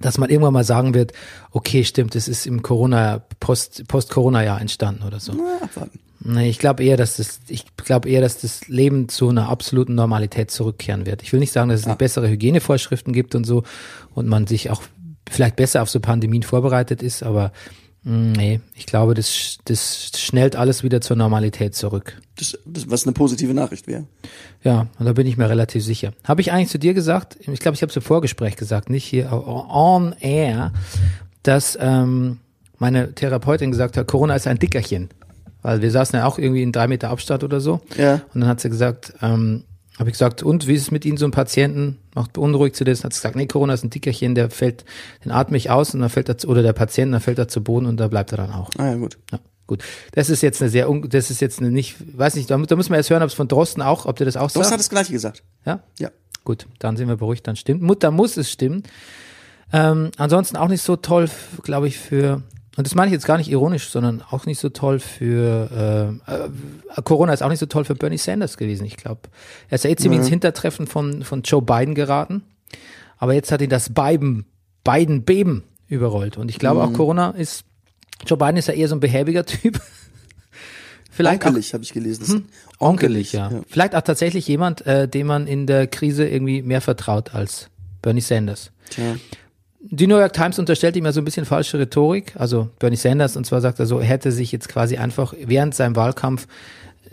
dass man irgendwann mal sagen wird, okay, stimmt, es ist im Corona, Post, Post-Corona-Jahr entstanden oder so. Na, abwarten. Nee, ich glaube eher, dass das, ich glaube eher, dass das Leben zu einer absoluten Normalität zurückkehren wird. Ich will nicht sagen, dass es nicht bessere Hygienevorschriften gibt und so und man sich auch vielleicht besser auf so Pandemien vorbereitet ist, aber mh, nee, ich glaube, das, das schnellt alles wieder zur Normalität zurück. Das, das, was eine positive Nachricht wäre. Ja, und da bin ich mir relativ sicher. Habe ich eigentlich zu dir gesagt, ich glaube, ich habe es im Vorgespräch gesagt, nicht hier on air, dass ähm, meine Therapeutin gesagt hat, Corona ist ein Dickerchen. Weil wir saßen ja auch irgendwie in drei Meter Abstand oder so. Ja. Und dann hat sie gesagt, ähm, habe ich gesagt, und wie ist es mit Ihnen, so ein Patienten? Macht beunruhigt sie das? Hat sie gesagt, nee, Corona ist ein Dickerchen, der fällt, den atme ich aus und dann fällt er zu, oder der Patient, dann fällt er zu Boden und da bleibt er dann auch. Ah ja, gut. Ja, gut. Das ist jetzt eine sehr, un das ist jetzt eine nicht, weiß nicht, da, da muss man erst hören, ob es von Drosten auch, ob der das auch sagt. hat das Gleiche gesagt. Ja? Ja. Gut, dann sind wir beruhigt, dann stimmt. Mutter muss es stimmen. Ähm, ansonsten auch nicht so toll, glaube ich, für, und das meine ich jetzt gar nicht ironisch, sondern auch nicht so toll für, äh, äh, Corona ist auch nicht so toll für Bernie Sanders gewesen, ich glaube. Er ist ja jetzt ziemlich ins Hintertreffen von, von Joe Biden geraten, aber jetzt hat ihn das Biden, Biden Beben überrollt. Und ich glaube auch Corona ist, Joe Biden ist ja eher so ein behäbiger Typ. Vielleicht auch, Onkelig, habe ich gelesen. Das ist Onkelig, ja. Vielleicht auch tatsächlich jemand, äh, dem man in der Krise irgendwie mehr vertraut als Bernie Sanders. Tja. Die New York Times unterstellt ihm ja so ein bisschen falsche Rhetorik. Also Bernie Sanders, und zwar sagt er so, er hätte sich jetzt quasi einfach während seinem Wahlkampf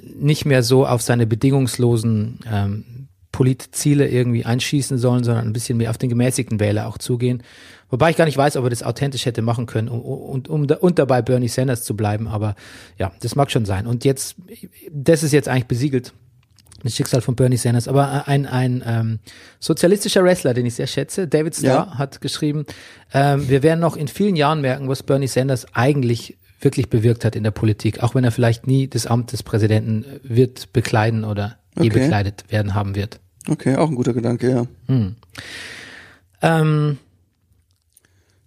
nicht mehr so auf seine bedingungslosen ähm, Politziele irgendwie einschießen sollen, sondern ein bisschen mehr auf den gemäßigten Wähler auch zugehen. Wobei ich gar nicht weiß, ob er das authentisch hätte machen können, um, um, um, und dabei Bernie Sanders zu bleiben. Aber ja, das mag schon sein. Und jetzt, das ist jetzt eigentlich besiegelt. Das Schicksal von Bernie Sanders. Aber ein, ein ähm, sozialistischer Wrestler, den ich sehr schätze, David Starr, Ja. hat geschrieben, ähm, wir werden noch in vielen Jahren merken, was Bernie Sanders eigentlich wirklich bewirkt hat in der Politik, auch wenn er vielleicht nie das Amt des Präsidenten wird bekleiden oder je Okay. bekleidet werden haben wird. Okay, auch ein guter Gedanke, ja. Ähm,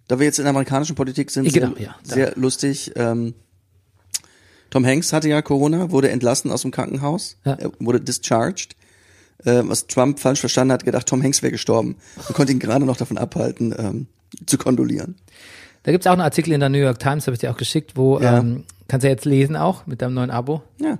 Da wir jetzt in der amerikanischen Politik sind, Genau, sehr, ja, sehr lustig. Ähm, Tom Hanks hatte ja Corona, wurde entlassen aus dem Krankenhaus, Ja. wurde discharged. Äh, was Trump falsch verstanden hat, gedacht, Tom Hanks wäre gestorben und konnte ihn gerade noch davon abhalten, ähm, zu kondolieren. da gibt's auch einen Artikel in der New York Times, habe ich dir auch geschickt, wo, Ja. ähm, kannst du ja jetzt lesen auch mit deinem neuen Abo, Ja.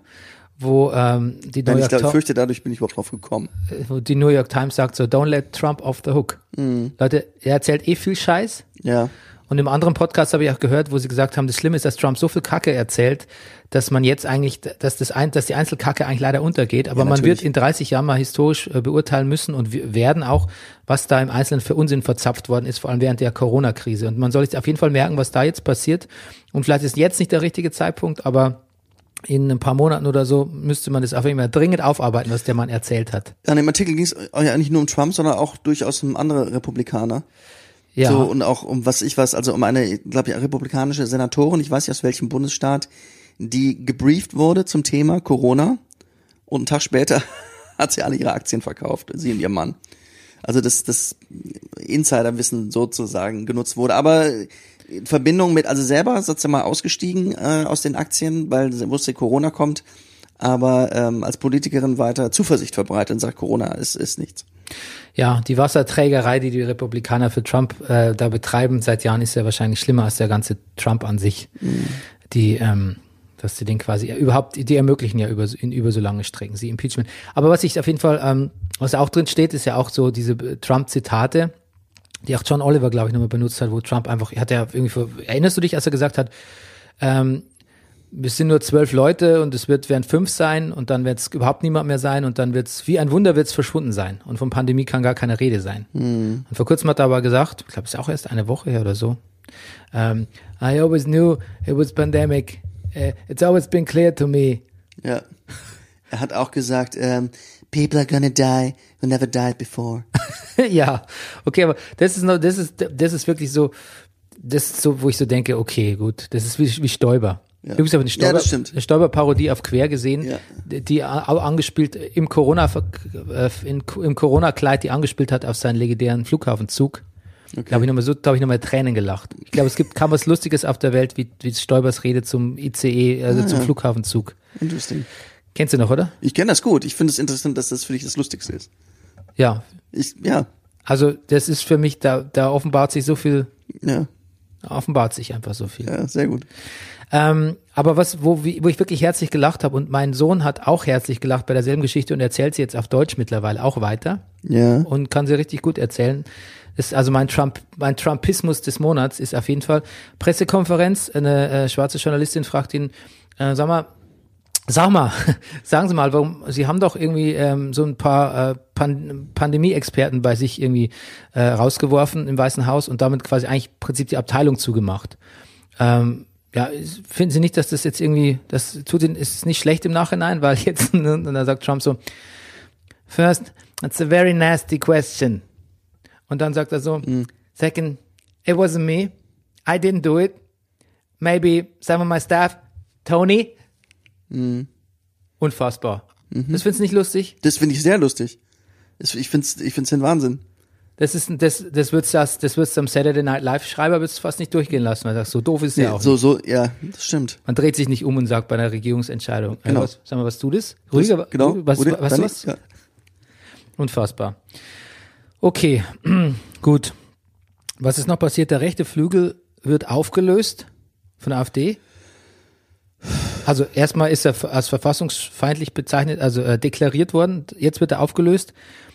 wo ähm, die New Nein, ich York glaub, Times fürchte, dadurch bin ich überhaupt drauf gekommen. wo die New York Times sagt so, don't let Trump off the hook. Mhm. Leute, er erzählt eh viel Scheiß. Ja. Und im anderen Podcast habe ich auch gehört, wo sie gesagt haben, das Schlimme ist, dass Trump so viel Kacke erzählt, dass man jetzt eigentlich, dass das ein, dass die Einzelkacke eigentlich leider untergeht. Aber Ja, man wird in 30 Jahren mal historisch äh, beurteilen müssen und wir werden auch, was da im Einzelnen für Unsinn verzapft worden ist, vor allem während der Corona-Krise. Und man soll jetzt auf jeden Fall merken, was da jetzt passiert. Und vielleicht ist jetzt nicht der richtige Zeitpunkt, aber in ein paar Monaten oder so müsste man das auf jeden Fall dringend aufarbeiten, was der Mann erzählt hat. Ja, in dem Artikel ging es ja nicht nur um Trump, sondern auch durchaus um andere Republikaner. Ja. So, und auch um was ich weiß, also um eine, glaube ich, republikanische Senatorin, ich weiß nicht aus welchem Bundesstaat, die gebrieft wurde zum Thema Corona und einen Tag später hat sie alle ihre Aktien verkauft, sie und ihr Mann. Also das, das Insiderwissen sozusagen genutzt wurde. Aber in Verbindung mit, also selber ist sie mal ausgestiegen äh, aus den Aktien, weil sie wusste, Corona kommt, aber ähm, als Politikerin weiter Zuversicht verbreitet und sagt, Corona ist, ist nichts. Ja, die Wasserträgerei, die die Republikaner für Trump äh, da betreiben seit Jahren, ist ja wahrscheinlich schlimmer als der ganze Trump an sich. Die, ähm, dass sie den quasi überhaupt, die ermöglichen ja über, in über so lange Strecken, sie Impeachment. Aber was ich auf jeden Fall, ähm, was auch drin steht, ist ja auch so diese äh, Trump-Zitate, die auch John Oliver, glaube ich, nochmal benutzt hat, wo Trump einfach, hat ja irgendwie, erinnerst du dich, als er gesagt hat, ähm, wir sind nur zwölf Leute und es wird werden fünf sein und dann wird es überhaupt niemand mehr sein und dann wird es wie ein Wunder wird es verschwunden sein und von Pandemie kann gar keine Rede sein. Und vor kurzem hat er aber gesagt, ich glaube, es ist auch erst eine Woche her oder so. Um, I always knew it was pandemic. Uh, it's always been clear to me. Ja. Er hat auch gesagt, ähm, people are gonna die who never died before. ja, okay, aber das ist noch, das ist, das ist wirklich so, das ist so, wo ich so denke, okay, gut, das ist wie, wie Stoiber. Ja. Übrigens habe ich eine Ja, Stoiber, eine Stoiber-Parodie auf Quer gesehen, Ja. die, auch angespielt im Corona, äh, in, im Corona-Kleid, die angespielt hat auf seinen legendären Flughafenzug. Da habe ich nochmal so, da habe ich nochmal Tränen gelacht. Ich glaube, es gibt kaum was Lustiges auf der Welt, wie, wie Stoibers Rede zum ICE, also Ah, zum ja. Flughafenzug. Interesting. Kennst du noch, oder? Ich kenne das gut. Ich finde es interessant, dass das für dich das Lustigste ist. Ja. Ich, ja, Also, das ist für mich, da, da offenbart sich so viel, ja, offenbart sich einfach so viel. ja, sehr gut. Ähm, aber was, wo, wie, wo ich wirklich herzlich gelacht habe und mein Sohn hat auch herzlich gelacht bei derselben Geschichte und erzählt sie jetzt auf Deutsch mittlerweile auch weiter Ja, und kann sie richtig gut erzählen. Ist also mein Trump, mein Trumpismus des Monats ist auf jeden Fall Pressekonferenz. Eine äh, schwarze Journalistin fragt ihn, äh, sag mal, sag mal, sagen Sie mal, warum Sie haben doch irgendwie ähm, so ein paar äh, Pan Pandemie-Experten bei sich irgendwie äh, rausgeworfen im Weißen Haus und damit quasi eigentlich im Prinzip die Abteilung zugemacht. Ähm, ja, finden Sie nicht, dass das jetzt irgendwie, das tut Ihnen, ist nicht schlecht im Nachhinein, weil jetzt, und dann sagt Trump so, first, that's a very nasty question. Und dann sagt er so, second, it wasn't me, I didn't do it, maybe some of my staff, Tony. Unfassbar. Das findest du nicht lustig? das finde ich sehr lustig. Das- Ich finde es ich find's den Wahnsinn. Das ist, das, das wird's das, das wird's am Saturday Night Live Schreiber wird's fast nicht durchgehen lassen, weil er sagt, so doof ist er auch. so, so, ja, das stimmt. Man dreht sich nicht um und sagt bei einer Regierungsentscheidung, Genau. äh, was, sag mal, was du das? Rüdiger, genau. was, Wurde- was, Dani? was? Ja. Unfassbar. Okay, gut. Was ist noch passiert? Der rechte Flügel wird aufgelöst von der AfD. Also erstmal ist er als verfassungsfeindlich bezeichnet, also äh, deklariert worden. Jetzt wird er aufgelöst.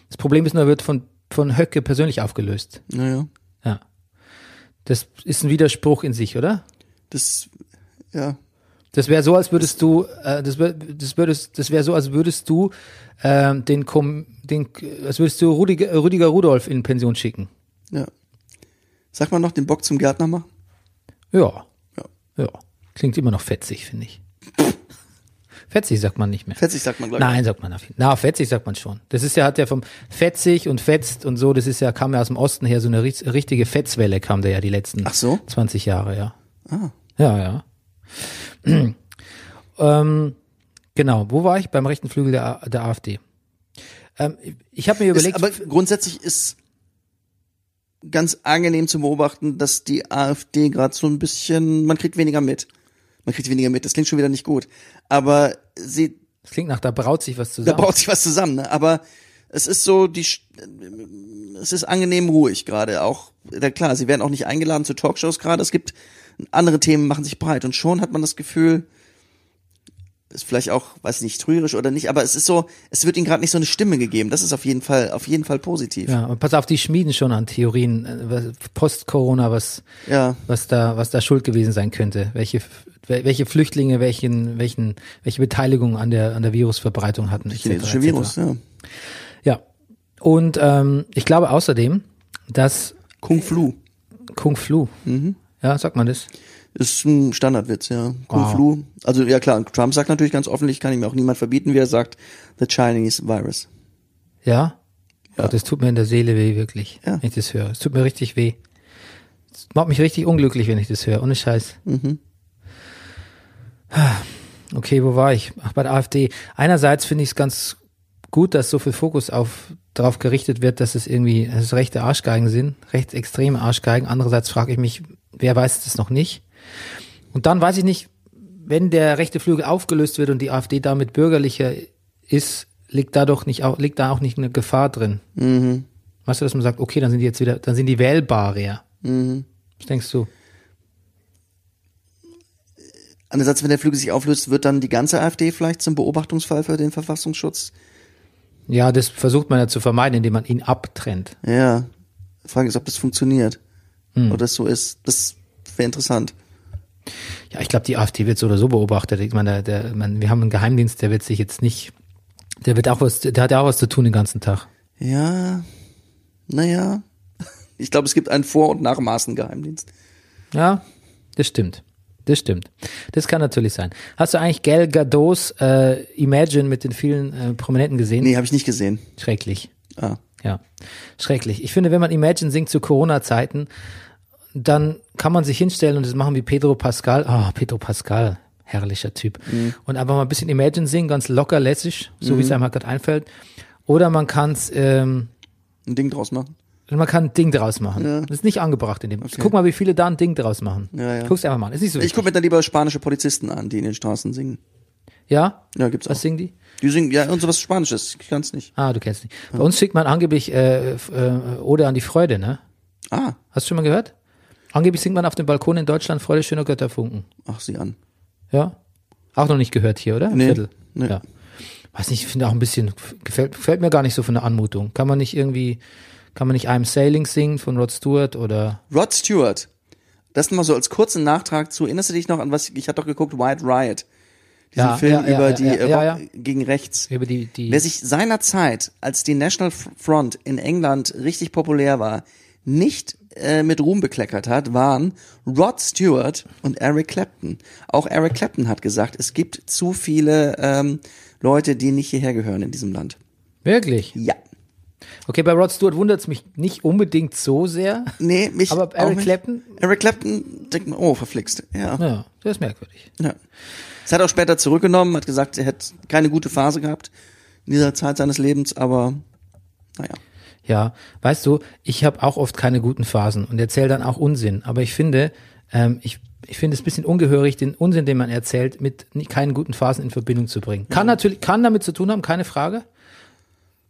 Das Problem ist nur, er wird von, von Höcke persönlich aufgelöst. Naja, Ja. Das ist ein Widerspruch in sich, oder? das, ja, Das wäre so, als würdest du, äh, das wär, das würdest, das wäre so, als würdest du ähm, den, Kom den, als würdest du Rüdiger, Rüdiger Rudolf in Pension schicken. ja. Sag mal noch den Bock zum Gärtner machen? Ja, Ja. ja, klingt immer noch fetzig, finde ich. Fetzig sagt man nicht mehr. Fetzig sagt man, glaube ich. Nein, sagt man auf jeden Na, fetzig sagt man schon. Das ist ja, hat ja vom fetzig und fetzt und so, das ist ja, kam ja aus dem Osten her, so eine ri- richtige Fetzwelle kam da ja die letzten Ach so? 20 Jahre, ja. Ah. Ja, ja. ähm, genau, wo war ich? Beim rechten Flügel der, der AfD. Ähm, ich habe mir überlegt, Ist, aber grundsätzlich ist ganz angenehm zu beobachten, dass die AfD gerade so ein bisschen, man kriegt weniger mit. Man kriegt weniger mit, das klingt schon wieder nicht gut. Aber sie, das klingt nach, da braut sich was da zusammen. braucht sich was zusammen, ne? Aber es ist so, die, es ist angenehm ruhig gerade. Auch, ja klar, sie werden auch nicht eingeladen zu Talkshows gerade. Es gibt andere Themen, machen sich breit. Und schon hat man das Gefühl, ist vielleicht auch, weiß ich nicht, trügerisch oder nicht, aber es ist so, es wird ihnen gerade nicht so eine Stimme gegeben. Das ist auf jeden Fall, auf jeden Fall positiv. Ja, und pass auf, die schmieden schon an Theorien, äh, Post-Corona, was, Ja. was da, was da schuld gewesen sein könnte. Welche, wel- welche Flüchtlinge, welchen, welchen, welche Beteiligung an der, an der Virusverbreitung hatten. etc., chinesische etc. Virus, ja. Ja. Und ähm, ich glaube außerdem, dass Kung Flu Kung Flu, Mhm. ja, sagt man das? Ist ein Standardwitz, ja. Kung Wow. Flu. Also ja klar, Trump sagt natürlich ganz offentlich, kann ihm auch niemand verbieten, wie er sagt, the Chinese virus. Ja? ja. das tut mir in der Seele weh, wirklich, Ja. wenn ich das höre. Es tut mir richtig weh. Es macht mich richtig unglücklich, wenn ich das höre, ohne Scheiß. Mhm. Okay, wo war ich? Ach, bei der AfD. Einerseits finde ich es ganz gut, dass so viel Fokus auf darauf gerichtet wird, dass es irgendwie dass es rechte Arschgeigen sind, recht extreme Arschgeigen. Andererseits frage ich mich, wer weiß das noch nicht? Und dann weiß ich nicht, wenn der rechte Flügel aufgelöst wird und die AfD damit bürgerlicher ist, liegt da doch nicht auch, liegt da auch nicht eine Gefahr drin. Mhm. Weißt du, dass man sagt, okay, dann sind die jetzt wieder, dann sind die wählbarer. Mhm. Was denkst du? Andererseits, wenn der Flügel sich auflöst, wird dann die ganze AfD vielleicht zum Beobachtungsfall für den Verfassungsschutz. Ja, das versucht man ja zu vermeiden, indem man ihn abtrennt. Ja. Die Frage ist, ob das funktioniert. Hm. Oder das so ist. Das wäre interessant. Ja, ich glaube, die AfD wird so oder so beobachtet. Ich meine, der, der, man, wir haben einen Geheimdienst, der wird sich jetzt nicht, der wird auch was, der hat ja auch was zu tun den ganzen Tag. Ja. Naja. Ich glaube, es gibt einen Vor- und Nachmaßen-Geheimdienst. Ja, das stimmt. Das stimmt. Das kann natürlich sein. Hast du eigentlich Gal Gadots äh, Imagine mit den vielen äh, Prominenten gesehen? Nee, habe ich nicht gesehen. Schrecklich. Ah. Ja, schrecklich. Ich finde, wenn man Imagine singt zu Corona-Zeiten, dann kann man sich hinstellen und das machen wie Pedro Pascal. Ah, Pedro Pascal, herrlicher Typ. Und einfach mal ein bisschen Imagine singen, ganz locker, lässig, so wie es einem halt gerade einfällt. Oder man kann es, ähm, Ein Ding draus machen. man kann ein Ding draus machen. Ja. Das ist nicht angebracht in dem. Guck mal, wie viele da ein Ding draus machen. Ja, ja. Guck's einfach mal an. Ist nicht so Ich wichtig. gucke mir dann lieber spanische Polizisten an, die in den Straßen singen. Ja? Ja, gibt's Was auch. singen die? Die singen, ja, und sowas Spanisches. Ich kann's nicht. Ah, du kennst nicht. Bei uns schickt man angeblich äh, äh, Ode an die Freude, ne? Ah, Hast du schon mal gehört? Angeblich singt man auf dem Balkon in Deutschland Freude schöner Götterfunken. ach, sie an. Ja? Auch noch nicht gehört hier, oder? Nee, Viertel. nee. Ja. Weiß nicht, ich finde auch ein bisschen, gefällt, gefällt mir gar nicht so von der Anmutung. Kann man nicht irgendwie, kann man nicht I'm Sailing singen von Rod Stewart oder, Rod Stewart. Das mal so als kurzen Nachtrag zu. Erinnerst du dich noch an was? Ich hatte doch geguckt, White Riot. Diesen Ja, Film ja, ja, über die äh, ja. gegen rechts. über die, die, Wer sich seinerzeit, als die National Front in England richtig populär war, nicht äh, mit Ruhm bekleckert hat, waren Rod Stewart und Eric Clapton. Auch Eric Clapton hat gesagt, es gibt zu viele ähm, Leute, die nicht hierher gehören in diesem Land. wirklich? Ja. Okay, bei Rod Stewart wundert es mich nicht unbedingt so sehr. Nee, mich Aber Eric nicht. Clapton? Eric Clapton denkt man, oh, verflixt. Ja. Ja, das ist merkwürdig. ja. Das hat auch später zurückgenommen, hat gesagt, er hätte keine gute Phase gehabt in dieser Zeit seines Lebens, aber naja. Ja, weißt du, ich habe auch oft keine guten Phasen und erzähle dann auch Unsinn. Aber ich finde, ähm, ich, ich finde es ein bisschen ungehörig, den Unsinn, den man erzählt, mit keinen guten Phasen in Verbindung zu bringen. Kann natürlich, kann damit zu tun haben, keine Frage.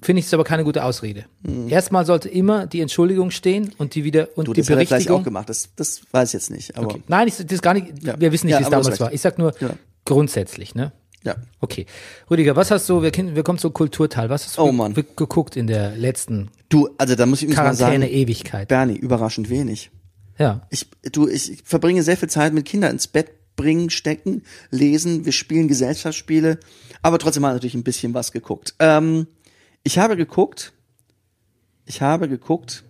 Finde ich es aber keine gute Ausrede. Erstmal sollte immer die Entschuldigung stehen und die wieder und Mhm. Du, die das hat er vielleicht Berichtigung. auch gemacht, das, das weiß ich jetzt nicht, aber Okay. Nein, ich, das ist gar nicht. Ja. Wir wissen nicht, Ja, wie es damals war. Ich sag nur Ja. grundsätzlich, ne? Ja. Okay. Rüdiger, was hast du, wir, wir kommen zum Kulturteil. Was hast du Oh, Mann. ge- geguckt in der letzten Du, also da muss ich übrigens mal Quarantäne sagen, Ewigkeit? Bernie, überraschend wenig. Ja. Ich, du, ich verbringe sehr viel Zeit mit Kindern ins Bett bringen, stecken, lesen, wir spielen Gesellschaftsspiele, aber trotzdem mal natürlich ein bisschen was geguckt. Ähm, ich habe geguckt, ich habe geguckt,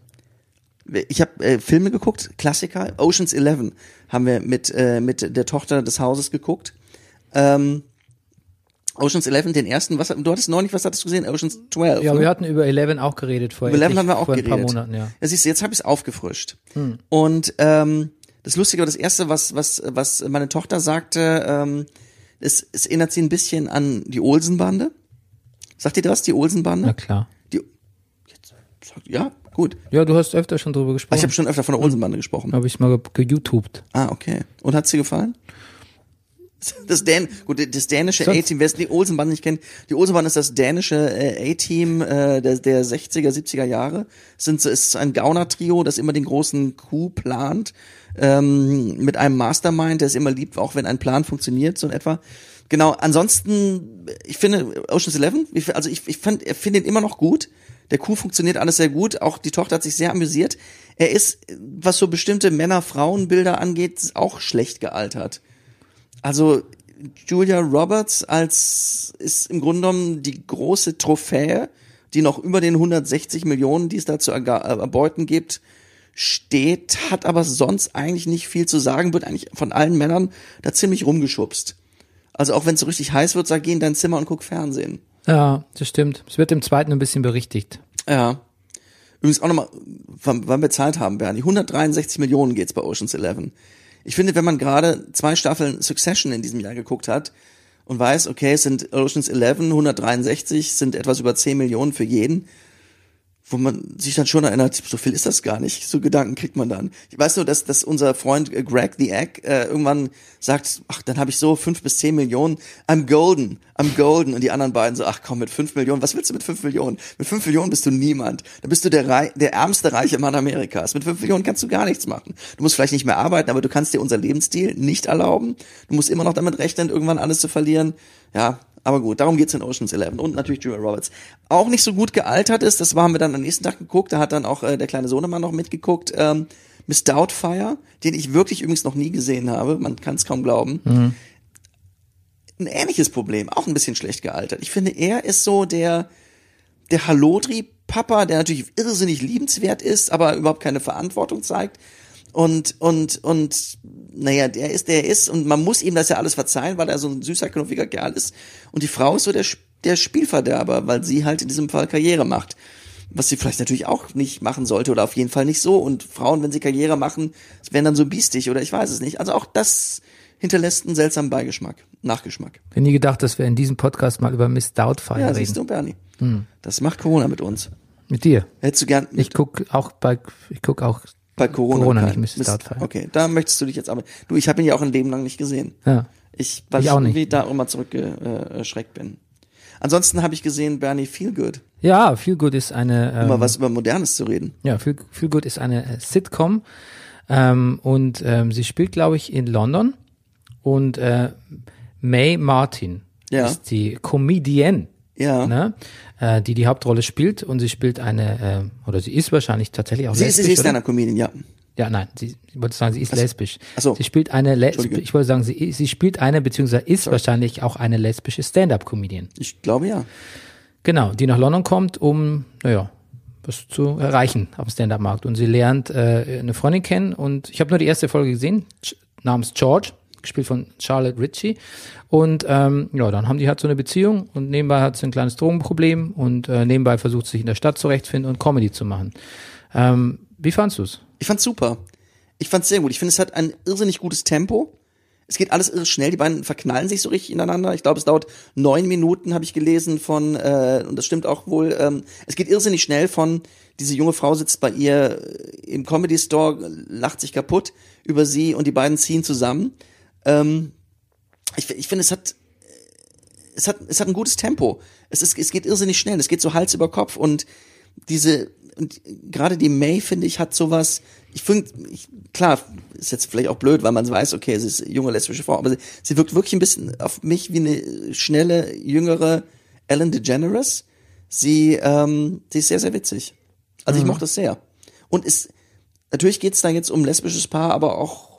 ich habe äh, Filme geguckt, Klassiker, Ocean's Eleven haben wir mit, äh, mit der Tochter des Hauses geguckt. Ähm, Ocean's 11, den ersten, was, du hattest neulich, was hattest du gesehen? Ocean's 12. Ja, ne? wir hatten über Eleven auch geredet vor, Über Eleven etlich- haben wir auch vor ein geredet. paar Monaten, ja. Ja, siehst du, jetzt habe ich es aufgefrischt. Und ähm, das Lustige, das erste, was was was meine Tochter sagte, ähm, es, es erinnert sie ein bisschen an die Olsenbande. Sagt ihr das, die Olsenbande? Na klar. Die, jetzt, sagt, ja, gut. Ja, du hast öfter schon drüber Ah, gesprochen. Ich habe schon öfter von der Olsenbande gesprochen. habe ich mal ge- geYouTubed. Ah, okay. Und hat's dir gefallen? Das Dän gut, das dänische A-Team, wer es die Olsenbande nicht kennt, die Olsenbande ist das dänische äh, A-Team äh, der, der 60er, 70er Jahre. Es Sind, ist ein Gauner-Trio, das immer den großen Coup plant, ähm, mit einem Mastermind, der es immer liebt, auch wenn ein Plan funktioniert, so in etwa. Genau, ansonsten, ich finde Ocean's Eleven, ich- also ich, ich fand, er finde ihn immer noch gut. Der Coup funktioniert alles sehr gut. Auch die Tochter hat sich sehr amüsiert. Er ist, was so bestimmte Männer-Frauen-Bilder angeht, auch schlecht gealtert. Also Julia Roberts als ist im Grunde genommen die große Trophäe, die noch über den 160 Millionen, die es da zu äh, erbeuten gibt, steht, hat aber sonst eigentlich nicht viel zu sagen, wird eigentlich von allen Männern da ziemlich rumgeschubst. Also auch wenn es so richtig heiß wird, sag geh in dein Zimmer und guck Fernsehen. Ja, das stimmt. Es wird im zweiten ein bisschen berichtigt. Ja. Übrigens auch nochmal, wann, wir Zeit haben, Bernie. 163 Millionen geht's bei Ocean's Eleven. Ich finde, wenn man gerade zwei Staffeln Succession in diesem Jahr geguckt hat und weiß, okay, es sind Ocean's Eleven, 163, sind etwas über 10 Millionen für jeden, wo man sich dann schon erinnert, so viel ist das gar nicht. So Gedanken kriegt man dann. Ich weiß nur, dass, dass unser Freund äh, Greg the Egg äh, irgendwann sagt, ach, dann habe ich so fünf bis zehn Millionen, I'm golden, I'm golden. Und die anderen beiden so, ach komm, mit fünf Millionen, was willst du mit fünf Millionen? Mit fünf Millionen bist du niemand. Da bist du der, Rei der ärmste reiche Mann Amerikas. Mit fünf Millionen kannst du gar nichts machen. Du musst vielleicht nicht mehr arbeiten, aber du kannst dir unser Lebensstil nicht erlauben. Du musst immer noch damit rechnen, irgendwann alles zu verlieren. Ja, aber gut, darum geht's in Ocean's Eleven und natürlich Julia Roberts. Auch nicht so gut gealtert ist, das haben wir dann am nächsten Tag geguckt, da hat dann auch äh, der kleine Sohnemann noch mitgeguckt, ähm, Miss Doubtfire, den ich wirklich übrigens noch nie gesehen habe, man kann es kaum glauben. Ein ähnliches Problem, auch ein bisschen schlecht gealtert. Ich finde, er ist so der, der Halodri-Papa, der natürlich irrsinnig liebenswert ist, aber überhaupt keine Verantwortung zeigt. Und, und, und, naja, der ist, der ist, und man muss ihm das ja alles verzeihen, weil er so ein süßer, knuffiger Kerl ist. Und die Frau ist so der, der Spielverderber, weil sie halt in diesem Fall Karriere macht. Was sie vielleicht natürlich auch nicht machen sollte oder auf jeden Fall nicht so. Und Frauen, wenn sie Karriere machen, werden dann so biestig oder ich weiß es nicht. Also auch das hinterlässt einen seltsamen Beigeschmack, Nachgeschmack. Ich hätte nie gedacht, dass wir in diesem Podcast mal über Miss Doubtfire Ja, reden. siehst du, Bernie. Das macht Corona mit uns. Mit dir. Hättest du gern Ich guck auch bei, ich guck auch, bei Corona, Corona keinen. nicht, Mrs. Doubtfire. Okay, da möchtest du dich jetzt aber. Du, ich habe ihn ja auch ein Leben lang nicht gesehen. ja. Ich, weil Ich ich, auch nicht. irgendwie da immer zurückgeschreckt bin. Ansonsten habe ich gesehen, Bernie Feel Good, Ja, Feel Good ist eine, um mal ähm, was über Modernes zu reden. ja, Feel, Feel Good ist eine äh, Sitcom, ähm, und, ähm, sie spielt, glaube ich, in London und, äh, May Martin Ja. ist die Comedienne. Ja. Ne, äh, die die Hauptrolle spielt und sie spielt eine äh, oder sie ist wahrscheinlich tatsächlich auch Sie ist, lesbisch. sie ist oder? eine Comedian, ja. Ja, nein, sie, ich wollte sagen, sie ist lesbisch. ach so. Sie spielt eine, Entschuldige. ich wollte sagen, sie, sie spielt eine, beziehungsweise ist wahrscheinlich auch eine lesbische Stand-up-Comedian. Ich glaube ja. Genau, die nach London kommt, um, naja, was zu erreichen auf dem Stand-up-Markt. Und sie lernt äh, eine Freundin kennen und ich habe nur die erste Folge gesehen, namens George, gespielt von Charlotte Ritchie. Und ähm, ja, dann haben die halt so eine Beziehung und nebenbei hat sie ein kleines Drogenproblem und äh, nebenbei versucht sich in der Stadt zurechtfinden und Comedy zu machen. Ähm, wie fandst du's? Ich fand's super. Ich fand's sehr gut. Ich finde, es hat ein irrsinnig gutes Tempo. Es geht alles irre schnell. Die beiden verknallen sich so richtig ineinander. Ich glaube, es dauert neun Minuten, habe ich gelesen von, äh, und das stimmt auch wohl. Ähm, es geht irrsinnig schnell von, diese junge Frau sitzt bei ihr im Comedy Store, lacht sich kaputt über sie und die beiden ziehen zusammen. Ähm, ich, ich finde, es hat, es hat, es hat ein gutes Tempo. Es ist, es geht irrsinnig schnell. Es geht so Hals über Kopf und diese, und gerade die May, finde ich, hat sowas, ich finde, klar, ist jetzt vielleicht auch blöd, weil man weiß, okay, sie ist junge lesbische Frau, aber sie, sie wirkt wirklich ein bisschen auf mich wie eine schnelle, jüngere Ellen DeGeneres. Sie, ähm, sie ist sehr, sehr witzig. Also ich mochte das sehr. Und es, natürlich geht's da jetzt um lesbisches Paar, aber auch,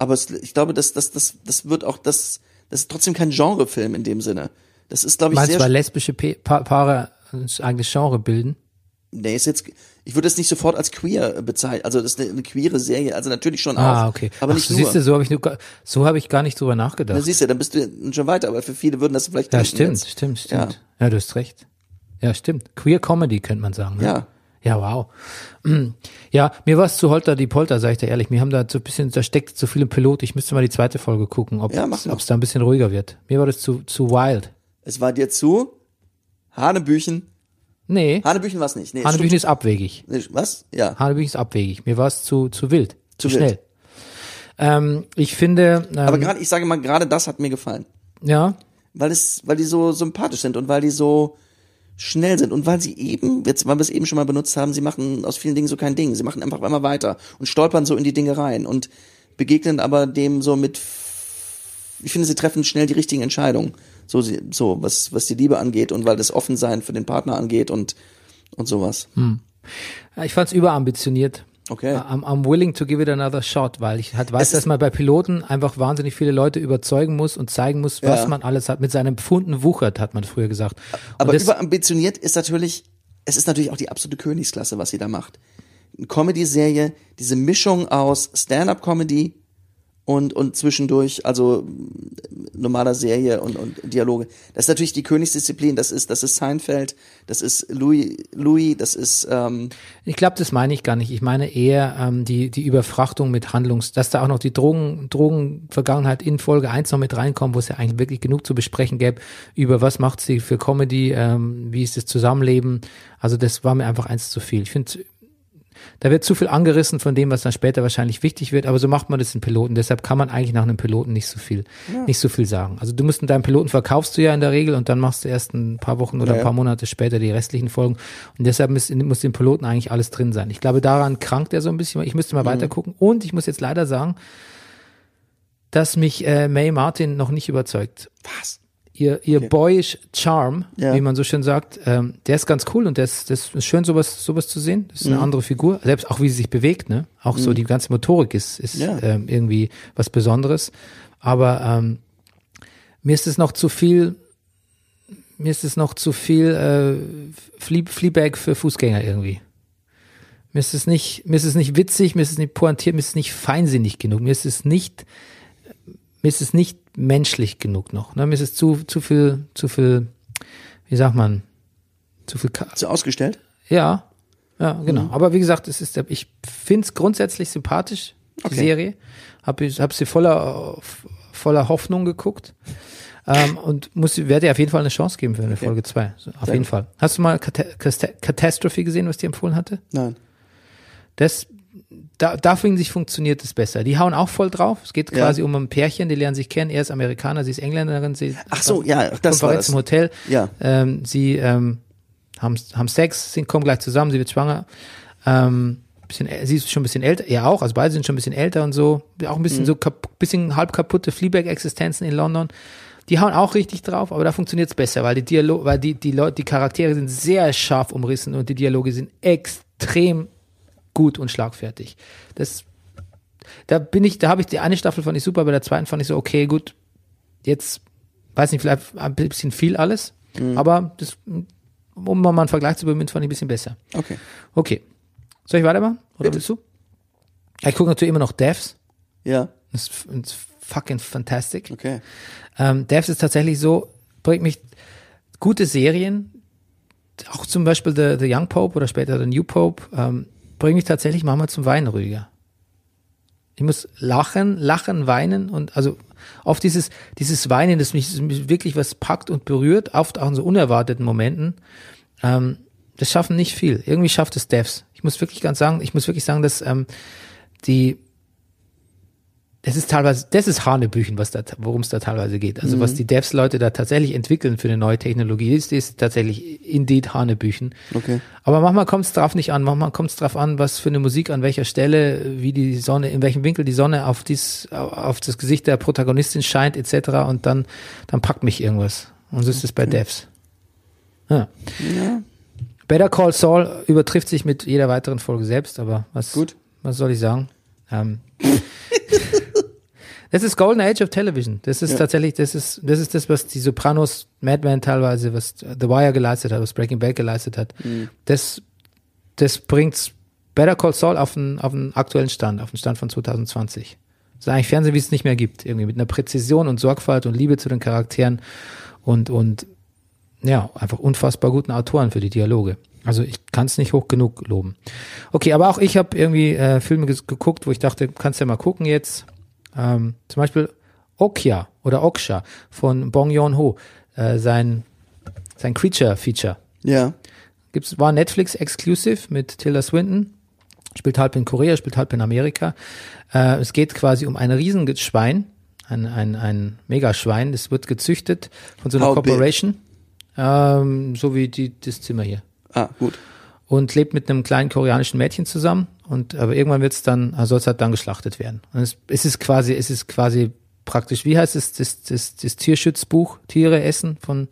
aber es, ich glaube, das, das, das, das wird auch, das, das ist trotzdem kein Genrefilm in dem Sinne. Das ist, glaube ich, Meinst sehr du, weil lesbische Pe- Pa- Paare eigentlich Genre bilden? Nee, ist jetzt, ich würde es nicht sofort als queer bezeichnen. Also das ist eine, eine queere Serie, also natürlich schon auch. Ah, okay. Aber Ach, nicht siehst du, nur. so habe ich nur, gar- so habe ich gar nicht drüber nachgedacht. Da siehst du, dann bist du schon weiter, aber für viele würden das vielleicht Ja, stimmt, jetzt. stimmt, stimmt. Ja. du hast recht. Ja, stimmt. Queer Comedy könnte man sagen. Ne? Ja. Ja, wow. Ja, mir war es zu holter die Polter, sag ich dir ehrlich. Mir haben da so ein bisschen, da steckt zu viel im Pilot. Ich müsste mal die zweite Folge gucken, ob Ja, es da ein bisschen ruhiger wird. Mir war das zu, zu wild. Es war dir zu Hanebüchen. Nee, Hanebüchen war es nicht. Nee, Hanebüchen ist abwegig. stimmt. Was? Ja. Hanebüchen ist abwegig. Mir war es zu, zu wild. Zu, Zu wild. schnell. Ähm, ich finde, ähm, Aber gerade, ich sage mal, gerade das hat mir gefallen. ja, Weil es, weil die so sympathisch sind und weil die so schnell sind und weil sie eben, jetzt, weil wir es eben schon mal benutzt haben, sie machen aus vielen Dingen so kein Ding. Sie machen einfach immer weiter und stolpern so in die Dinge rein und begegnen aber dem so mit, ich finde, sie treffen schnell die richtigen Entscheidungen. So, so, was, was die Liebe angeht und weil das Offensein für den Partner angeht und, und sowas. ich fand es überambitioniert. Okay. I'm, I'm willing to give it another shot, weil ich halt weiß, dass man bei Piloten einfach wahnsinnig viele Leute überzeugen muss und zeigen muss, was Ja. man alles hat. Mit seinem Pfunden wuchert, hat man früher gesagt. Aber das, überambitioniert ist natürlich, es ist natürlich auch die absolute Königsklasse, was sie da macht. Eine Comedy-Serie, diese Mischung aus Stand-up-Comedy und, und zwischendurch, also normaler Serie und, und Dialoge. Das ist natürlich die Königsdisziplin, das ist, das ist Seinfeld, das ist Louis, Louis, das ist, ähm, ich glaube, das meine ich gar nicht. Ich meine eher ähm, die, die Überfrachtung mit Handlungs, dass da auch noch die Drogen, Drogenvergangenheit in Folge 1 noch mit reinkommt, wo es ja eigentlich wirklich genug zu besprechen gäbe, über was macht sie für Comedy, ähm, wie ist das Zusammenleben. Also das war mir einfach eins zu viel. Ich finde, da wird zu viel angerissen von dem, was dann später wahrscheinlich wichtig wird, aber so macht man das in Piloten. Deshalb kann man eigentlich nach einem Piloten nicht so viel, nicht so viel sagen. Also du musst in deinem Piloten verkaufst du ja in der Regel und dann machst du erst ein paar Wochen oder Ja, ein paar ja. Monate später die restlichen Folgen. Und deshalb muss, muss im Piloten eigentlich alles drin sein. Ich glaube, daran krankt er so ein bisschen. Ich müsste mal weiter gucken. Und ich muss jetzt leider sagen, dass mich äh, May Martin noch nicht überzeugt. was? Ihr, ihr boyish Charm, Ja. wie man so schön sagt, ähm, der ist ganz cool und der ist, das ist schön, sowas, sowas zu sehen. Das ist eine andere Figur. Selbst auch wie sie sich bewegt, ne? Auch so die ganze Motorik ist, ist Ja. ähm, irgendwie was Besonderes. Aber ähm, mir ist es noch zu viel, mir ist es noch zu viel äh, Flee Fleabag für Fußgänger irgendwie. Mir ist es nicht, mir ist es nicht witzig, mir ist es nicht pointiert, mir ist es nicht feinsinnig genug, mir ist es nicht, mir ist es nicht menschlich genug noch. Ne? Mir ist es zu, zu viel, zu viel, wie sagt man, zu viel, Ka So ausgestellt? ja, ja, genau. Aber wie gesagt, es ist, ich finde es grundsätzlich sympathisch, die Okay. Serie. Hab, ich- hab sie voller, voller Hoffnung geguckt. Ähm, und muss, werde ihr auf jeden Fall eine Chance geben für eine Folge 2. So, auf Sehr jeden gut. Fall. Hast du mal Cata- Casta- Catastrophe gesehen, was die empfohlen hatte? Nein. Das, da, da finde ich, funktioniert es besser. Die hauen auch voll drauf. Es geht Ja. quasi um ein Pärchen, die lernen sich kennen. Er ist Amerikaner, sie ist Engländerin. Sie Ach so, ja, das war das. im Hotel. Ja. Ähm, sie ähm, haben, haben Sex, sind, kommen gleich zusammen, sie wird schwanger. Ähm, bisschen, sie ist schon ein bisschen älter, er auch, also beide sind schon ein bisschen älter und so. Auch ein Mhm. bisschen so kap bisschen halb kaputte Fleabag-Existenzen in London. Die hauen auch richtig drauf, aber da funktioniert's besser, weil die Dialog, weil die, die Leute, die Charaktere sind sehr scharf umrissen und die Dialoge sind extrem gut und schlagfertig. Das, da bin ich, da habe ich die eine Staffel fand ich super, bei der zweiten fand ich so, okay, gut, jetzt, weiß nicht, vielleicht ein bisschen viel alles, Mhm. aber das, um mal einen Vergleich zu bemühen, fand ich ein bisschen besser. Okay. Okay. Soll ich weitermachen? Oder Bitte. willst du? Ich gucke natürlich immer noch Devs. Ja, Das ist, das ist fucking fantastic. okay. Ähm, Devs ist tatsächlich so, bringt mich gute Serien, auch zum Beispiel The, The Young Pope oder später The New Pope, ähm, bringt mich tatsächlich manchmal zum Weinen ruhiger. Ich muss lachen, lachen, weinen und also oft dieses, dieses Weinen, das mich wirklich was packt und berührt, oft auch in so unerwarteten Momenten, ähm, das schaffen nicht viel. Irgendwie schafft es Devs. Ich muss wirklich ganz sagen, ich muss wirklich sagen, dass ähm, die das ist teilweise, das ist Hanebüchen, was da, worum es da teilweise geht. Also was die Devs-Leute da tatsächlich entwickeln für eine neue Technologie, ist, ist tatsächlich indeed Hanebüchen. Okay. Aber manchmal kommt es drauf nicht an. Manchmal kommt es drauf an, was für eine Musik an welcher Stelle, wie die Sonne, in welchem Winkel die Sonne auf dies, auf das Gesicht der Protagonistin scheint, etc. Und dann, dann packt mich irgendwas. Und so ist es bei Devs. Ja. Ja, Better Call Saul übertrifft sich mit jeder weiteren Folge selbst, aber was, Gut. was soll ich sagen? Ähm, das ist Golden Age of Television. Das ist Ja. tatsächlich, das ist, das ist das, was die Sopranos, Mad Men teilweise, was The Wire geleistet hat, was Breaking Bad geleistet hat. Mhm. Das, das bringt Better Call Saul auf den, auf den aktuellen Stand, auf den Stand von 2020. Das ist eigentlich Fernsehen, wie es nicht mehr gibt. Irgendwie mit einer Präzision und Sorgfalt und Liebe zu den Charakteren und, und ja, einfach unfassbar guten Autoren für die Dialoge. Also ich kann es nicht hoch genug loben. Okay, aber auch ich habe irgendwie äh, Filme geguckt, wo ich dachte, kannst ja mal gucken jetzt. Ähm, zum Beispiel Okja oder Oksha von Bong Joon-ho, äh, sein, sein Creature-Feature. Ja. Gibt's, war Netflix exclusive mit Tilda Swinton. Spielt halb in Korea, spielt halb in Amerika. Äh, es geht quasi um ein Riesenschwein, ein, ein, ein Megaschwein. Das wird gezüchtet von so einer How? Corporation. Ähm, so wie die, das Zimmer hier. Ah, gut. Und lebt mit einem kleinen koreanischen Mädchen zusammen. Und aber irgendwann wird's dann, also soll es halt dann geschlachtet werden. Und es, es ist quasi, es ist quasi praktisch, wie heißt es, das, das, das Tierschutzbuch, Tiere essen von,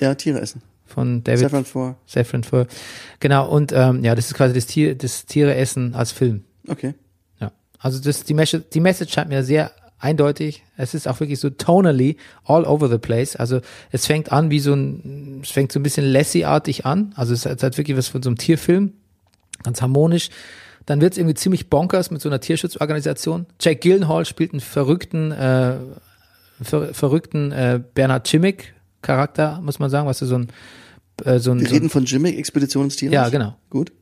Ja, Tiere essen. von David Saffron Four. Saffron Foer. Genau, und ähm, ja, das ist quasi das Tier, das Tiere essen als Film. Okay. Ja. Also das, die, Message, die Message scheint mir sehr eindeutig. Es ist auch wirklich so tonally all over the place. Also es fängt an wie so ein, es fängt so ein bisschen Lassie-artig an. Also es hat, es hat wirklich was von so einem Tierfilm. Ganz harmonisch. Dann wird es irgendwie ziemlich bonkers mit so einer Tierschutzorganisation. Jack Gyllenhaal spielt einen verrückten, äh, ver, verrückten äh, Bernhard Chimmick Charakter, muss man sagen, was du so ein äh, so ein, Wir so ein reden von Jimmick, Expedition ins Tierreich. ja, genau. Gut.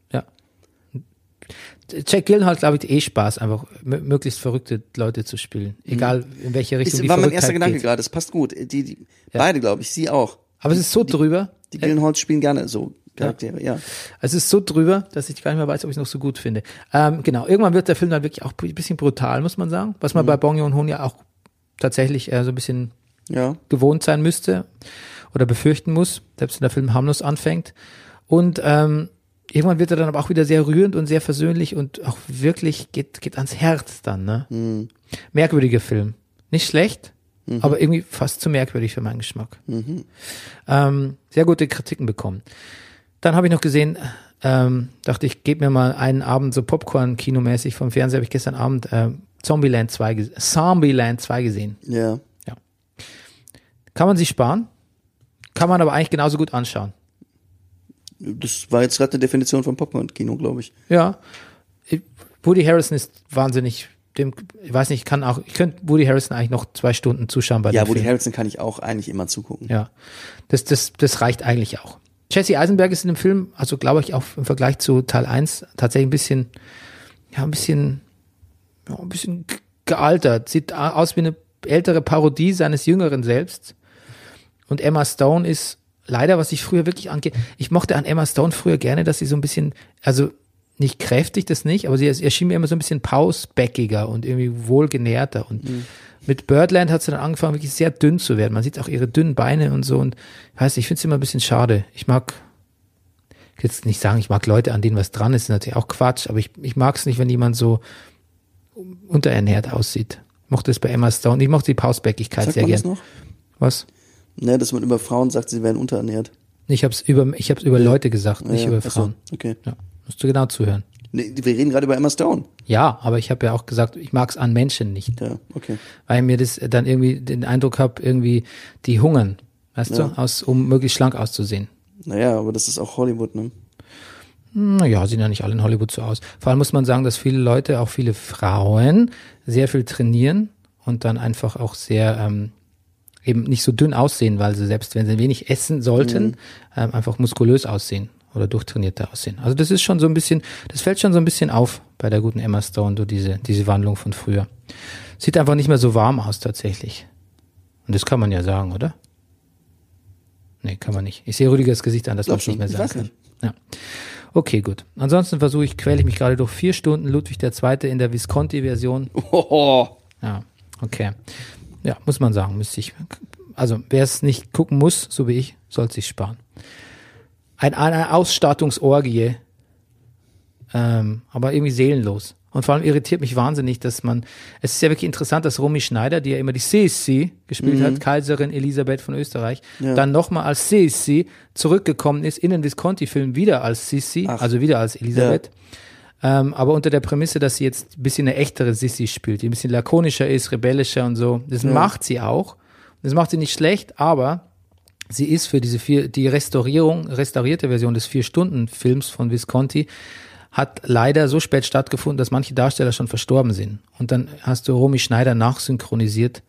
Ja. Jack Gyllenhaal hat, glaube ich, eh Spaß, einfach mö- möglichst verrückte Leute zu spielen. Egal in welche Richtung die war mein erster Gedanke geht. gerade. Das passt gut. Die, die beide, glaube ich, sie auch. Aber es ist so drüber. Die Gyllenhaals spielen gerne so Charaktere, ja. Es ist so drüber, dass ich gar nicht mehr weiß, ob ich es noch so gut finde. Ähm, genau, irgendwann wird der Film dann wirklich auch ein bisschen brutal, muss man sagen. Was Mhm. man bei Bong Joon-ho ja auch tatsächlich äh, so ein bisschen Ja. gewohnt sein müsste oder befürchten muss, selbst wenn der Film harmlos anfängt. Und ähm, irgendwann wird er dann aber auch wieder sehr rührend und sehr versöhnlich und auch wirklich geht, geht ans Herz dann. Ne? Mhm. Merkwürdiger Film. Nicht schlecht, aber irgendwie fast zu merkwürdig für meinen Geschmack. Ähm, sehr gute Kritiken bekommen. Dann habe ich noch gesehen, ähm, dachte ich, gebe mir mal einen Abend so Popcorn-Kinomäßig vom Fernseher, habe ich gestern Abend äh, Zombieland 2, ges- Zombieland 2 gesehen. Ja. Kann man sich sparen, kann man aber eigentlich genauso gut anschauen. Das war jetzt gerade eine Definition von Popcorn-Kino, glaube ich. Ja. Woody Harrison ist wahnsinnig, dem, ich weiß nicht, ich kann auch, ich könnte Woody Harrison eigentlich noch zwei Stunden zuschauen bei Ja, Woody Film. Harrelson kann ich auch eigentlich immer zugucken. Ja. Das, das, das reicht eigentlich auch. Jesse Eisenberg ist in dem Film, also glaube ich auch im Vergleich zu Teil 1 tatsächlich ein bisschen, ja, ein bisschen, ja, ein bisschen gealtert. Sieht aus wie eine ältere Parodie seines Jüngeren selbst. Und Emma Stone ist leider, was ich früher wirklich angeht, ich mochte an Emma Stone früher gerne, dass sie so ein bisschen, also nicht kräftig, das nicht, aber sie erschien mir immer so ein bisschen pausbäckiger und irgendwie wohlgenährter. Und mit Birdland hat sie dann angefangen, wirklich sehr dünn zu werden. Man sieht auch ihre dünnen Beine und so. Und ich weiß nicht, ich finde es immer ein bisschen schade. Ich mag, ich will jetzt nicht sagen, ich mag Leute, an denen was dran ist, ist natürlich auch Quatsch, aber ich, ich mag es nicht, wenn jemand so unterernährt aussieht. Ich mochte es bei Emma Stone. Ich mochte die Pausbäckigkeit Sagt sehr man das gern. noch? Was? Ne, dass man über Frauen sagt, sie werden unterernährt. Ich habe es über, ich hab's über Leute gesagt, nicht ja, über ach so, Frauen. Okay. Ja, musst du genau zuhören. Nee, wir reden gerade über Emma Stone. Ja, aber ich habe ja auch gesagt, ich mag es an Menschen nicht, Ja, okay. weil mir das dann irgendwie den Eindruck habe, irgendwie die hungern, weißt Ja. du, aus, um möglichst schlank auszusehen. Naja, aber das ist auch Hollywood, ne? Naja, sehen ja nicht alle in Hollywood so aus. Vor allem muss man sagen, dass viele Leute, auch viele Frauen, sehr viel trainieren und dann einfach auch sehr ähm, eben nicht so dünn aussehen, weil sie selbst wenn sie wenig essen sollten, ähm, einfach muskulös aussehen oder durchtrainierter aussehen. Also das ist schon so ein bisschen, das fällt schon so ein bisschen auf bei der guten Emma Stone, so diese, diese Wandlung von früher. Sieht einfach nicht mehr so warm aus tatsächlich. Und das kann man ja sagen, oder? Nee, kann man nicht. Ich sehe Rüdigers Gesicht an, man Glaub es nicht mehr. Ich sagen kann. Ja. Okay, gut. Ansonsten versuche ich, quäle ich mich gerade durch vier Stunden Ludwig II. in der Visconti-Version. Oh, Ja, okay. Ja, muss man sagen, müsste ich. Also, wer es nicht gucken muss, so wie ich, soll es sich sparen. Ein, eine Ausstattungsorgie, ähm, aber irgendwie seelenlos. Und vor allem irritiert mich wahnsinnig, dass man, es ist ja wirklich interessant, dass Romy Schneider, die ja immer die Sissi gespielt hat, Kaiserin Elisabeth von Österreich, dann nochmal als Sissi zurückgekommen ist in den Visconti-Film wieder als Ach. also wieder als Elisabeth. Ähm, aber unter der Prämisse, dass sie jetzt ein bisschen eine echtere Sissi spielt, die ein bisschen lakonischer ist, rebellischer und so. Das macht sie auch. Das macht sie nicht schlecht, aber sie ist für diese vier, die Restaurierung, restaurierte Version des Vier-Stunden-Films von Visconti hat leider so spät stattgefunden, dass manche Darsteller schon verstorben sind. Und dann hast du Romy Schneider nachsynchronisiert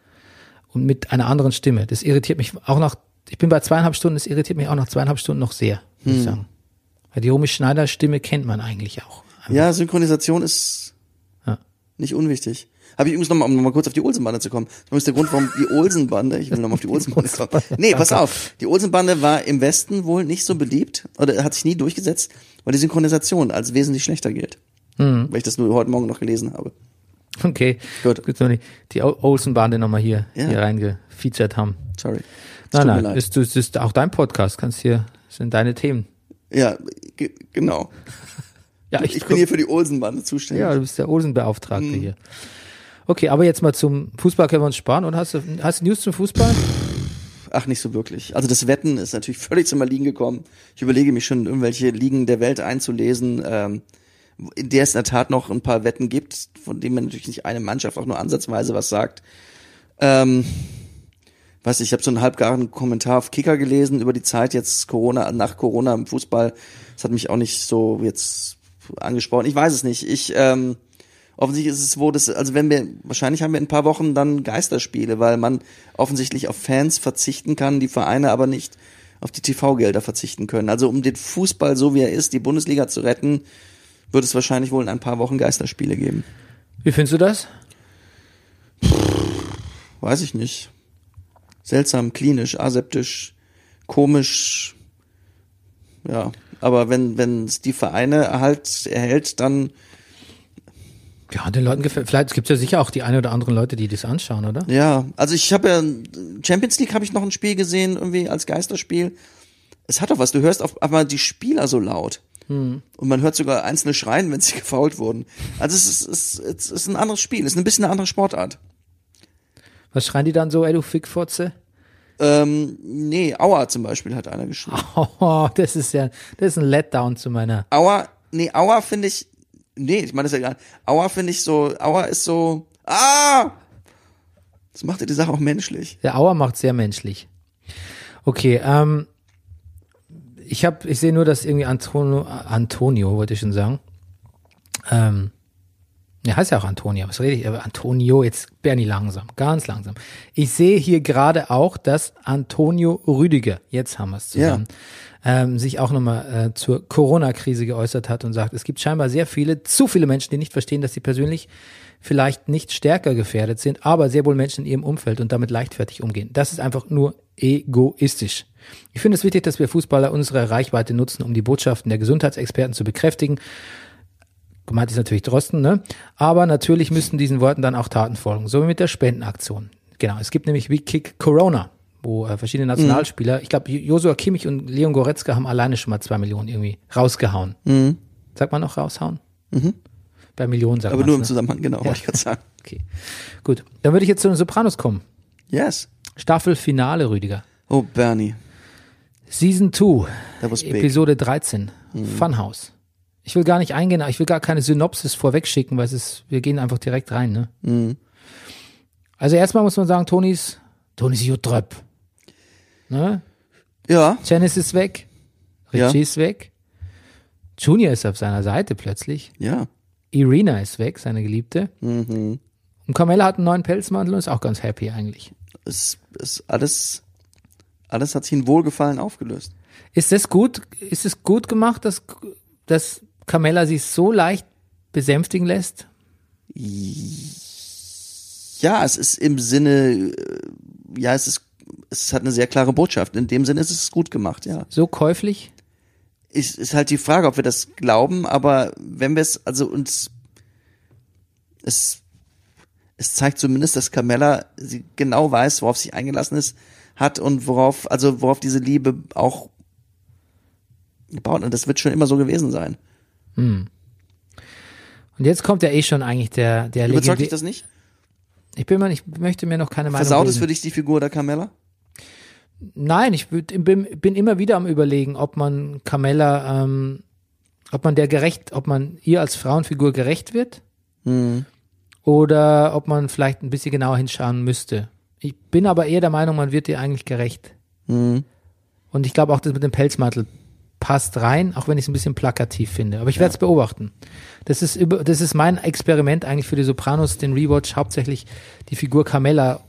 und mit einer anderen Stimme. Das irritiert mich auch nach, ich bin bei zweieinhalb Stunden, das irritiert mich auch nach zweieinhalb Stunden noch sehr, muss ich sagen. Weil die Romy Schneider Stimme kennt man eigentlich auch. Ja, Synchronisation ist Ja. nicht unwichtig. Habe ich übrigens nochmal, um nochmal kurz auf die Olsenbande zu kommen. Das ist der Grund, warum die Olsenbande, ich will nochmal auf die Olsenbande kommen. Nee, pass auf. Die Olsenbande war im Westen wohl nicht so beliebt oder hat sich nie durchgesetzt, weil die Synchronisation als wesentlich schlechter gilt. Mhm. Weil ich das nur heute Morgen noch gelesen habe. Okay. Gut. Gut, so die, Olsen-Bande nochmal hier, Ja. hier reingefeatured haben. Sorry. Nein, nein, leid. ist, ist, ist auch dein Podcast, kannst hier, sind deine Themen. Ja, ge genau. Ja, Ich, bin hier für die Olsenbande zuständig. Ja, du bist der Olsen-Beauftragte Mhm. hier. Okay, aber jetzt mal zum Fußball können wir uns sparen. Und hast du, hast du News zum Fußball? Ach, nicht so wirklich. Also das Wetten ist natürlich völlig zum Erliegen gekommen. Ich überlege mich schon, irgendwelche Ligen der Welt einzulesen, ähm, in der es in der Tat noch ein paar Wetten gibt, von denen man natürlich nicht eine Mannschaft auch nur ansatzweise was sagt. Ähm, weiß ich, ich habe so einen halbgaren Kommentar auf Kicker gelesen über die Zeit jetzt Corona, nach Corona im Fußball. Das hat mich auch nicht so jetzt angesprochen. Ich weiß es nicht. Ich, ähm, offensichtlich ist es wo das, also wenn wir, wahrscheinlich haben wir in ein paar Wochen dann Geisterspiele, weil man offensichtlich auf Fans verzichten kann, die Vereine aber nicht auf die TV-Gelder verzichten können. Also um den Fußball, so wie er ist, die Bundesliga zu retten, wird es wahrscheinlich wohl in ein paar Wochen Geisterspiele geben. Wie findest du das? Weiß ich nicht. Seltsam, klinisch, aseptisch, komisch. Ja, aber wenn wenn es die Vereine halt erhält, dann Ja, den Leuten gefällt, vielleicht gibt es ja sicher auch die ein oder anderen Leute, die das anschauen, oder? ja, also ich habe ja Champions League habe ich noch ein Spiel gesehen irgendwie als Geisterspiel. Es hat doch was, du hörst auf einmal die Spieler so laut. Und man hört sogar einzelne schreien, wenn sie gefault wurden. Also es ist, es, ist, es ist ein anderes Spiel, es ist ein bisschen eine andere Sportart. Was schreien die dann so, ey du Fickfotze? Ähm, nee, Aua zum Beispiel hat einer geschrieben. Oh, das ist ja, das ist ein Letdown zu meiner. Aua, nee, Aua finde ich, nee, ich meine das ja egal. Aua finde ich so, Aua ist so, ah! Das macht ja die Sache auch menschlich. Der Auer macht sehr menschlich. Okay, ähm, ich habe, ich sehe nur, dass irgendwie Antonio, Antonio wollte ich schon sagen. Ähm, ja, heißt ja auch Antonio, was rede ich? Aber Antonio, jetzt Bernie langsam, ganz langsam. Ich sehe hier gerade auch, dass Antonio Rüdiger, jetzt haben wir es zusammen, ähm, sich auch nochmal äh, zur Corona-Krise geäußert hat und sagt, es gibt scheinbar sehr viele, zu viele Menschen, die nicht verstehen, dass sie persönlich vielleicht nicht stärker gefährdet sind, aber sehr wohl Menschen in ihrem Umfeld und damit leichtfertig umgehen. Das ist einfach nur egoistisch. Ich finde es wichtig, dass wir Fußballer unsere Reichweite nutzen, um die Botschaften der Gesundheitsexperten zu bekräftigen. Gemeint ist natürlich Drosten, ne? Aber natürlich müssten diesen Worten dann auch Taten folgen, so wie mit der Spendenaktion. Genau, es gibt nämlich wie Kick Corona, wo äh, verschiedene Nationalspieler, ich glaube Josua Kimmich und Leon Goretzka haben alleine schon mal zwei Millionen irgendwie rausgehauen. Sagt man noch raushauen? Bei Millionen sagt Aber man's, nur im ne? Zusammenhang, genau, wollte ich gerade sagen. Okay, gut. Dann würde ich jetzt zu den Sopranos kommen. Yes. Staffelfinale, Rüdiger. Oh, Bernie. Season 2, That was big. Episode 13, Funhouse. Ich will gar nicht eingehen, ich will gar keine Synopsis vorwegschicken, weil es ist, wir gehen einfach direkt rein, ne? Mhm. Also erstmal muss man sagen, Tonis, Tonis Jutröp. Ne? Ja, Janice ist weg, Ja. Richie ist weg, Junior ist auf seiner Seite plötzlich, ja. Irina ist weg, seine Geliebte. Mhm. Und Carmella hat einen neuen Pelzmantel und ist auch ganz happy eigentlich. Es ist alles, alles hat sich in Wohlgefallen aufgelöst. Ist das gut? Ist es gut gemacht, dass, dass Carmella sich so leicht besänftigen lässt? Ja, es ist im Sinne, äh, ja, es ist, es hat eine sehr klare Botschaft. In dem Sinne ist es gut gemacht, ja. So käuflich? ist, ist halt die Frage, ob wir das glauben, aber wenn wir es, also uns, es, es zeigt zumindest, dass Carmella sie genau weiß, worauf sie eingelassen ist, hat und worauf, also worauf diese Liebe auch gebaut und das wird schon immer so gewesen sein. Und jetzt kommt ja eh schon eigentlich der, der Überzeugt dich das nicht? Ich bin mal, ich möchte mir noch keine Meinung Versaut es für dich die Figur der Carmella? Nein, ich bin, bin immer wieder am überlegen, ob man Carmella, ähm, ob man der gerecht, ob man ihr als Frauenfigur gerecht wird Hm. oder ob man vielleicht ein bisschen genauer hinschauen müsste. Ich bin aber eher der Meinung, man wird ihr eigentlich gerecht. Hm. Und ich glaube auch, das mit dem Pelzmantel passt rein, auch wenn ich es ein bisschen plakativ finde. Aber ich werde es beobachten. Das ist über, das ist mein Experiment eigentlich für die Sopranos, den Rewatch, hauptsächlich die Figur Carmella,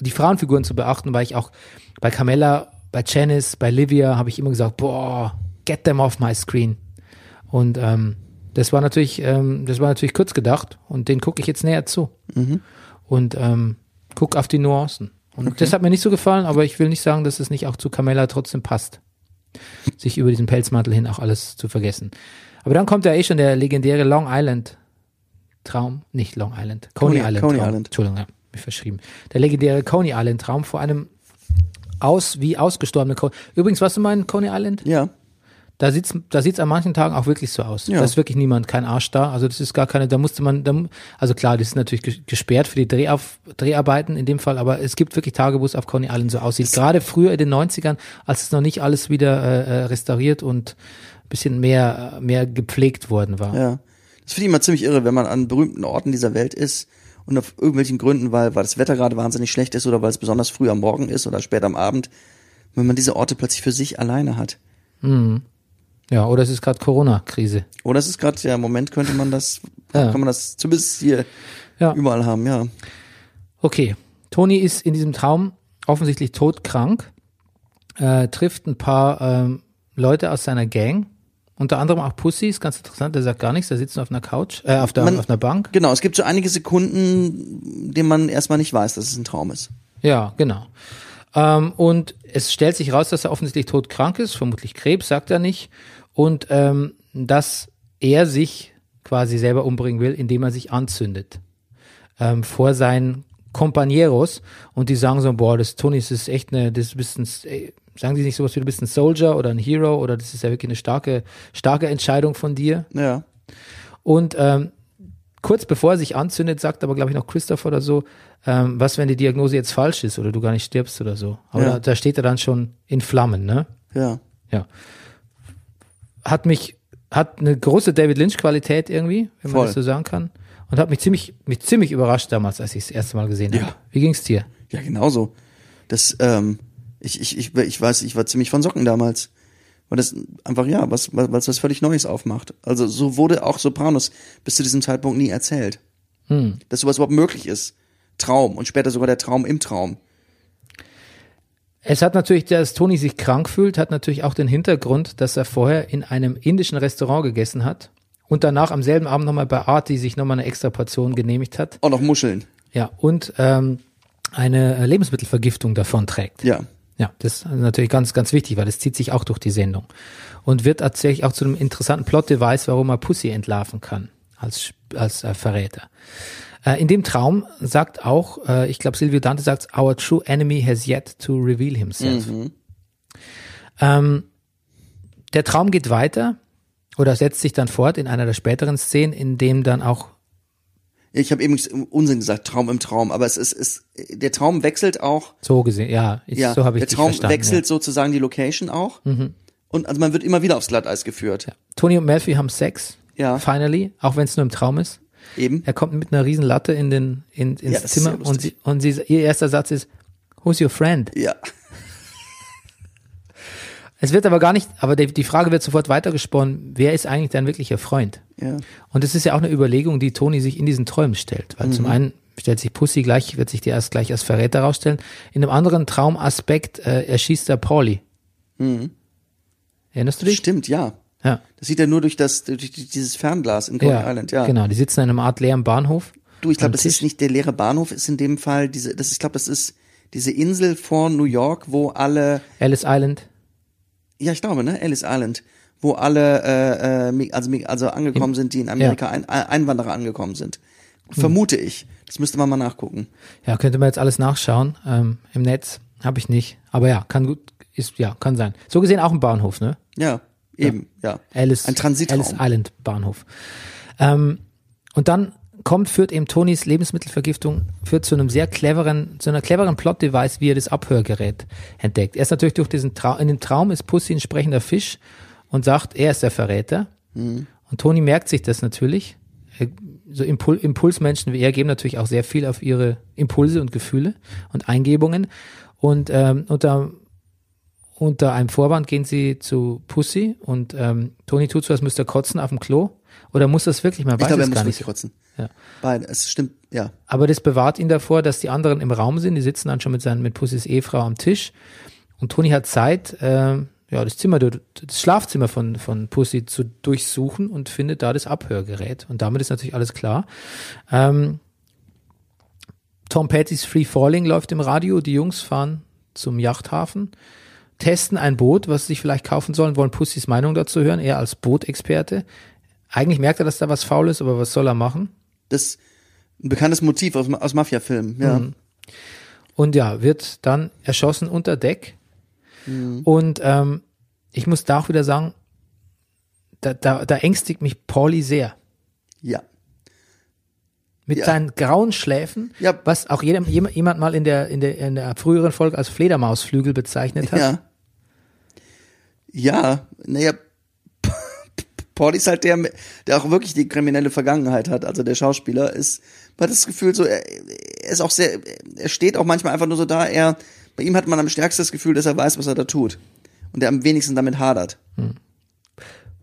die Frauenfiguren zu beachten, weil ich auch bei Carmella, bei Janice, bei Livia habe ich immer gesagt, boah, get them off my screen. Und ähm, das war natürlich, ähm, das war natürlich kurz gedacht und den gucke ich jetzt näher zu. Und ähm, guck auf die Nuancen. Und das hat mir nicht so gefallen, aber ich will nicht sagen, dass es nicht auch zu Carmella trotzdem passt. Sich über diesen Pelzmantel hin auch alles zu vergessen. Aber dann kommt ja eh schon der legendäre Long Island Traum, nicht Long Island, Coney, Coney- Island Coney Traum. Island. Entschuldigung, ja, mich verschrieben. Der legendäre Coney Island Traum vor einem aus wie ausgestorbene Coney. Übrigens, was du meinst, Coney Island? Ja. Da sieht's, da sieht's an manchen Tagen auch wirklich so aus. Ja. Da ist wirklich niemand, kein Arsch da. Also das ist gar keine, da musste man, da, also klar, das ist natürlich ges- gesperrt für die Drehauf, Dreharbeiten in dem Fall, aber es gibt wirklich Tage, wo es auf Coney Island so aussieht. Gerade früher in den 90ern, als es noch nicht alles wieder äh, äh, restauriert und ein bisschen mehr, mehr gepflegt worden war. Ja. Das finde ich immer ziemlich irre, wenn man an berühmten Orten dieser Welt ist und auf irgendwelchen Gründen, weil, weil das Wetter gerade wahnsinnig schlecht ist oder weil es besonders früh am Morgen ist oder spät am Abend, wenn man diese Orte plötzlich für sich alleine hat. Ja, oder es ist gerade Corona-Krise. Oder es ist gerade, ja, im Moment könnte man das, Ja. kann man das zumindest hier Ja. überall haben, ja. Okay, Tony ist in diesem Traum offensichtlich todkrank, äh, trifft ein paar ähm, Leute aus seiner Gang, unter anderem auch Pussy, ist ganz interessant, der sagt gar nichts, der sitzt nur auf einer Couch, äh, auf, der, Man- auf einer Bank. Genau, es gibt so einige Sekunden, denen man erstmal nicht weiß, dass es ein Traum ist. Ja, genau. Ähm, und es stellt sich raus, dass er offensichtlich todkrank ist, vermutlich Krebs, sagt er nicht, und ähm, dass er sich quasi selber umbringen will, indem er sich anzündet ähm, vor seinen Compañeros und die sagen so, boah, das Tony, das ist echt eine, das bist ein, ey, sagen die nicht sowas wie du bist ein Soldier oder ein Hero oder das ist ja wirklich eine starke, starke Entscheidung von dir. Ja. Und ähm, kurz bevor er sich anzündet, sagt aber, glaube ich, noch Christopher oder so, ähm, was, wenn die Diagnose jetzt falsch ist oder du gar nicht stirbst oder so. Aber Ja. da, da steht er dann schon in Flammen, ne? Ja. Ja. Hat mich, hat eine große David Lynch-Qualität irgendwie, wenn man Voll. das so sagen kann. Und hat mich ziemlich, mich ziemlich überrascht damals, als ich es das erste Mal gesehen Ja. habe. Wie ging's dir? Ja, genauso. Das, ähm, ich, ich, ich, ich weiß, ich war ziemlich von Socken damals. Weil das einfach, ja, was, es was völlig Neues aufmacht. Also so wurde auch Sopranos bis zu diesem Zeitpunkt nie erzählt. Hm. Dass sowas überhaupt möglich ist. Traum und später sogar der Traum im Traum. Es hat natürlich, dass Tony sich krank fühlt, hat natürlich auch den Hintergrund, dass er vorher in einem indischen Restaurant gegessen hat und danach am selben Abend nochmal bei Artie sich nochmal eine extra Portion genehmigt hat. Auch noch Muscheln. Ja, und ähm, eine Lebensmittelvergiftung davon trägt. Ja. Ja, das ist natürlich ganz, ganz wichtig, weil das zieht sich auch durch die Sendung. Und wird tatsächlich auch zu einem interessanten Plot-Device, warum er Pussy entlarven kann, als, als äh, Verräter. Äh, in dem Traum sagt auch, äh, ich glaube Silvio Dante sagt, our true enemy has yet to reveal himself. Ähm, der Traum geht weiter oder setzt sich dann fort in einer der späteren Szenen, in dem dann auch Ich habe eben Unsinn gesagt, Traum im Traum, aber es ist, ist der Traum wechselt auch, so gesehen, ja, ich, ja, so habe ich der Traum wechselt ja. sozusagen die Location auch. Und also man wird immer wieder aufs Glatteis geführt. Tony und Melfi haben Sex, Ja. finally, auch wenn es nur im Traum ist. Eben. Er kommt mit einer riesen Latte in den in, ins Ja, Zimmer und sie und sie ihr erster Satz ist Who's your friend? Ja. Es wird aber gar nicht, aber die, die Frage wird sofort weitergesponnen, wer ist eigentlich dein wirklicher Freund? Ja. Und das ist ja auch eine Überlegung, die Tony sich in diesen Träumen stellt, weil Mhm. zum einen stellt sich Pussy gleich, wird sich die erst gleich als Verräter rausstellen. In einem anderen Traumaspekt äh, erschießt er Pauli. Erinnerst du dich? Stimmt, ja. Ja. Das sieht er nur durch das, durch dieses Fernglas in Coney Ja, Island, ja. genau. Die sitzen in einem Art leeren Bahnhof. Du, ich glaube, das Tisch. ist nicht der leere Bahnhof, ist in dem Fall diese, das ist, ich glaube, das ist diese Insel vor New York, wo alle, Ellis Island. Ja, ich glaube, ne, Ellis Island, wo alle, äh, äh, also, also angekommen sind, die in Amerika ein, ein, Einwanderer angekommen sind. Hm. Vermute ich. Das müsste man mal nachgucken. Ja, könnte man jetzt alles nachschauen ähm, im Netz. Habe ich nicht. Aber ja, kann gut, ist ja, kann sein. So gesehen auch ein Bahnhof, ne? Ja, eben, ja. Alice, Ein Transitraum. Alice Island Bahnhof. Ähm, und dann kommt, führt eben Tonys Lebensmittelvergiftung, führt zu einem sehr cleveren, zu einer cleveren Plot-Device, wie er das Abhörgerät entdeckt. Erst natürlich durch diesen Traum, in dem Traum ist Pussy ein sprechender Fisch und sagt, er ist der Verräter. Mhm. Und Tony merkt sich das natürlich. Er- So Impul Impulsmenschen wie er geben natürlich auch sehr viel auf ihre Impulse und Gefühle und Eingebungen. Und ähm, unter unter einem Vorwand gehen sie zu Pussy und ähm, Toni tut so, als müsste er kotzen auf dem Klo. Oder muss das wirklich? Man Ich weiß glaube, er muss nicht. kotzen. Ja. Beide, es stimmt, ja. Aber das bewahrt ihn davor, dass die anderen im Raum sind. Die sitzen dann schon mit, seinen, mit Pussys Ehefrau am Tisch. Und Toni hat Zeit, ähm, ja, das Zimmer, das Schlafzimmer von, von Pussy zu durchsuchen und findet da das Abhörgerät. Und damit ist natürlich alles klar. Ähm, Tom Petty's Free Falling läuft im Radio. Die Jungs fahren zum Yachthafen, testen ein Boot, was sie sich vielleicht kaufen sollen, wollen Pussys Meinung dazu hören, er als Bootexperte. Eigentlich merkt er, dass da was faul ist, aber was soll er machen? Das ein bekanntes Motiv aus, aus Mafia-Filmen, ja. Mhm. Und ja, wird dann erschossen unter Deck. Und ähm, ich muss da auch wieder sagen, da, da, da ängstigt mich Pauli sehr. Ja. Mit Ja. seinen grauen Schläfen, Ja. was auch jedem, jem- jemand mal in der, in, der, in der früheren Folge als Fledermausflügel bezeichnet hat. Ja. Ja, naja, Paul ist halt der, der auch wirklich die kriminelle Vergangenheit hat. Also der Schauspieler ist, man hat das Gefühl so, er, er ist auch sehr, er steht auch manchmal einfach nur so da, er, bei ihm hat man am stärksten das Gefühl, dass er weiß, was er da tut. Und der am wenigsten damit hadert.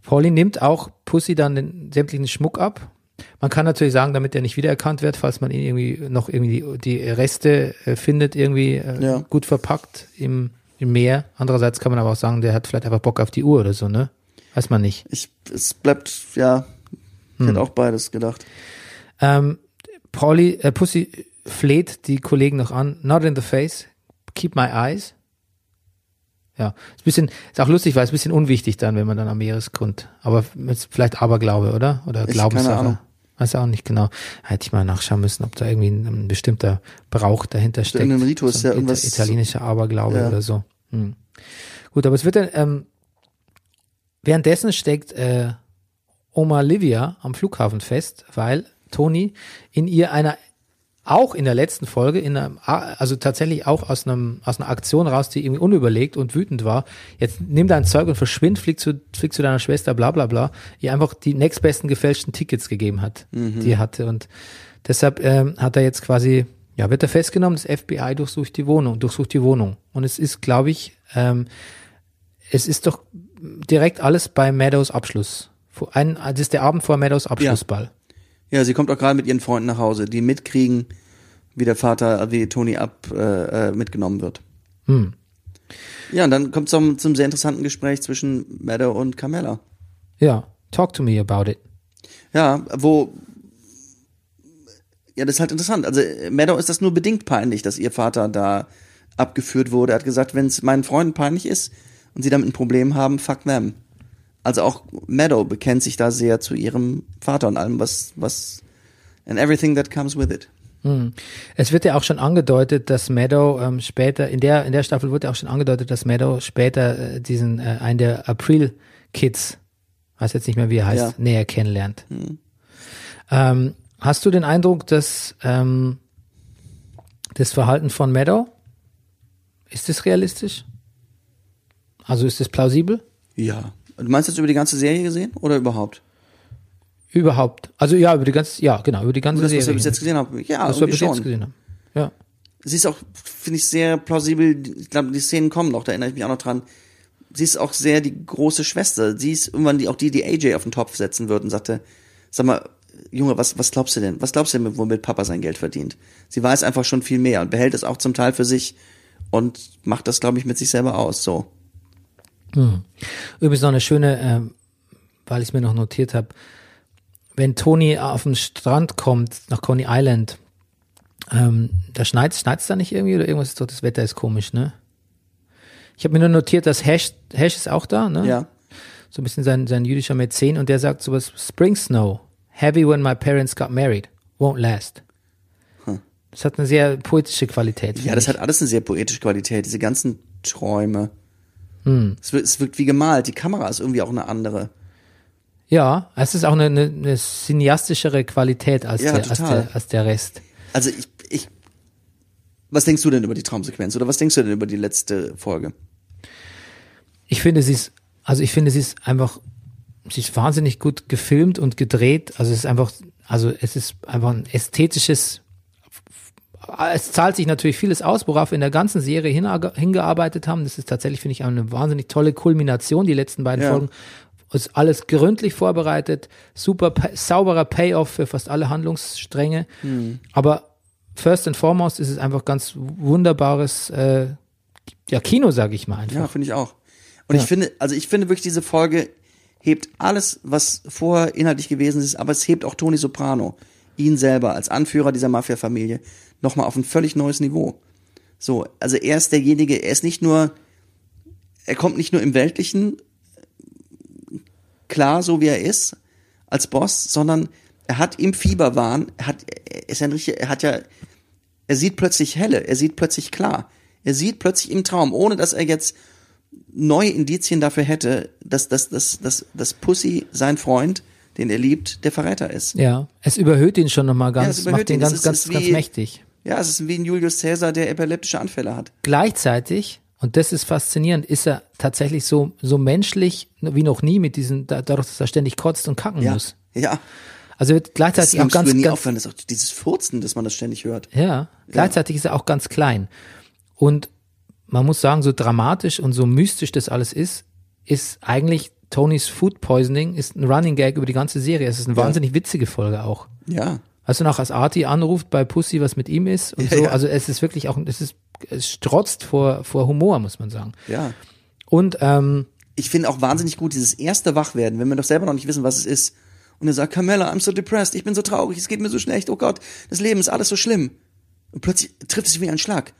Pauli nimmt auch Pussy dann den sämtlichen Schmuck ab. Man kann natürlich sagen, damit er nicht wiedererkannt wird, falls man ihn irgendwie noch irgendwie die, die Reste äh, findet, irgendwie äh, Ja. gut verpackt im, im Meer. Andererseits kann man aber auch sagen, der hat vielleicht einfach Bock auf die Uhr oder so, ne? Weiß man nicht. Ich, es bleibt, ja, ich hätte auch beides gedacht. Ähm, Pauli, äh, Pussy fleht die Kollegen noch an. Not in the face. Keep my eyes. Ja, ist ein bisschen, ist auch lustig, weil es ein bisschen unwichtig dann, wenn man dann am Meeresgrund. Aber vielleicht Aberglaube, oder? Oder Ich- Glaubenssache. keine Ahnung. Weiß auch nicht genau. Hätte ich mal nachschauen müssen, ob da irgendwie ein, ein bestimmter Brauch dahinter steckt. irgendein Ritus, so ja, irgendwas- Ita- italienischer Aberglaube Ja. oder so. Hm. Gut, aber es wird dann, ähm, währenddessen steckt äh, Oma Livia am Flughafen fest, weil Toni in ihr einer auch in der letzten Folge, in einem, also tatsächlich auch aus einem, aus einer Aktion raus, die irgendwie unüberlegt und wütend war. Jetzt nimm dein Zeug und verschwind, flieg zu, flieg zu deiner Schwester, bla, bla, bla. Ihr einfach die nächstbesten gefälschten Tickets gegeben hat, die er hatte. Und deshalb, ähm, hat er jetzt quasi, ja, wird er festgenommen, das FBI durchsucht die Wohnung, durchsucht die Wohnung. Und es ist, glaube ich, ähm, es ist doch direkt alles bei Meadows Abschluss. Ein, das ist der Abend vor Meadows Abschlussball. Ja, sie kommt auch gerade mit ihren Freunden nach Hause, die mitkriegen, wie der Vater, wie Toni ab äh, äh, mitgenommen wird. Hm. Ja, und dann kommt es zum, zum sehr interessanten Gespräch zwischen Meadow und Carmella. Ja, talk to me about it. Ja, wo ja, das ist halt interessant. Also Meadow ist das nur bedingt peinlich, dass ihr Vater da abgeführt wurde. Er hat gesagt, wenn es meinen Freunden peinlich ist und sie damit ein Problem haben, fuck them. Also auch Meadow bekennt sich da sehr zu ihrem Vater und allem, was, was, and everything that comes with it. Es wird ja auch schon angedeutet, dass Meadow ähm, später, in der, in der Staffel wurde auch schon angedeutet, dass Meadow später äh, diesen, äh, einen der April-Kids, weiß jetzt nicht mehr, wie er heißt, Ja. näher kennenlernt. Ähm, hast du den Eindruck, dass ähm, das Verhalten von Meadow, ist das realistisch? Also ist das plausibel? Ja. Du meinst jetzt über die ganze Serie gesehen oder überhaupt? Überhaupt. Also ja, über die ganze, ja, genau, über die ganze Nur das, was wir Serie. bis jetzt gesehen haben. Ja, was wir bis schon. jetzt gesehen haben. Ja. Sie ist auch, finde ich, sehr plausibel. Ich glaube, die Szenen kommen noch, da erinnere ich mich auch noch dran. Sie ist auch sehr die große Schwester. Sie ist irgendwann die, auch die, die AJ auf den Topf setzen wird und sagte, sag mal, Junge, was, was glaubst du denn? Was glaubst du denn, womit Papa sein Geld verdient? Sie weiß einfach schon viel mehr und behält es auch zum Teil für sich und macht das, glaube ich, mit sich selber aus, so. Übrigens noch eine schöne, ähm, weil ich es mir noch notiert habe, wenn Tony auf den Strand kommt, nach Coney Island, ähm, da schneit es da nicht irgendwie oder irgendwas ist doch, das Wetter ist komisch, ne? Ich habe mir nur notiert, dass Hash, Hash ist auch da, ne? Ja. So ein bisschen sein, sein jüdischer Mäzen und der sagt sowas, Spring Snow, heavy when my parents got married, won't last. Das hat eine sehr poetische Qualität. Ja, das ich. hat alles eine sehr poetische Qualität, diese ganzen Träume. Hm. Es, wirkt, es wirkt wie gemalt. Die Kamera ist irgendwie auch eine andere. Ja, es ist auch eine, eine, eine cineastischere Qualität als, Ja, der, als, der, als der Rest. Also ich, ich, was denkst du denn über die Traumsequenz oder was denkst du denn über die letzte Folge? Ich finde, sie ist, also ich finde, sie ist einfach, sie ist wahnsinnig gut gefilmt und gedreht. Also es ist einfach, also es ist einfach ein ästhetisches es zahlt sich natürlich vieles aus, worauf wir in der ganzen Serie hin, hingearbeitet haben. Das ist tatsächlich, finde ich, eine wahnsinnig tolle Kulmination, die letzten beiden Ja. Folgen. Ist alles gründlich vorbereitet, super sauberer Payoff für fast alle Handlungsstränge. Hm. Aber first and foremost ist es einfach ganz wunderbares äh, ja, Kino, sage ich mal einfach. Ja, finde ich auch. Und ich finde, also ich finde wirklich, diese Folge hebt alles, was vorher inhaltlich gewesen ist, aber es hebt auch Tony Soprano, ihn selber als Anführer dieser Mafia-Familie, nochmal auf ein völlig neues Niveau. So, also er ist derjenige, er ist nicht nur, er kommt nicht nur im Weltlichen klar, so wie er ist, als Boss, sondern er hat im Fieberwahn, er hat, er ist ein richtiger, er hat ja, er sieht plötzlich helle, er sieht plötzlich klar. Er sieht plötzlich im Traum, ohne dass er jetzt neue Indizien dafür hätte, dass, dass, dass, dass, dass Pussy, sein Freund, den er liebt, der Verräter ist. Ja, es überhöht ihn schon nochmal Ja, ganz, überhöht macht ihn ihn. ganz, ist- ganz, ist ganz wie- mächtig. Ja, es ist wie ein Julius Caesar, der epileptische Anfälle hat. Gleichzeitig, und das ist faszinierend, ist er tatsächlich so, so menschlich wie noch nie mit diesen, da- dadurch, dass er ständig kotzt und kacken Ja. muss. Ja. Also wird Das gleichzeitig auch muss ganz, nie ganz aufhören, das ist auch dieses Furzen, dass man das ständig hört. ja, gleichzeitig ist er auch ganz klein. Und man muss sagen, so dramatisch und so mystisch das alles ist, ist eigentlich Tonys Food Poisoning ist ein Running Gag über die ganze Serie. Es ist eine wahnsinnig witzige Folge auch. Ja. Weißt du noch, als Artie anruft bei Pussy, was mit ihm ist und Ja, so. ja. Also es ist wirklich auch, es ist, es strotzt vor, vor Humor, muss man sagen. Ja. Und ähm, Ich finde auch wahnsinnig gut dieses erste Wachwerden, wenn wir doch selber noch nicht wissen, was es ist. Und er sagt, Carmella, I'm so depressed, ich bin so traurig, es geht mir so schlecht, oh Gott, das Leben ist alles so schlimm. Und plötzlich trifft es wie ein Schlag.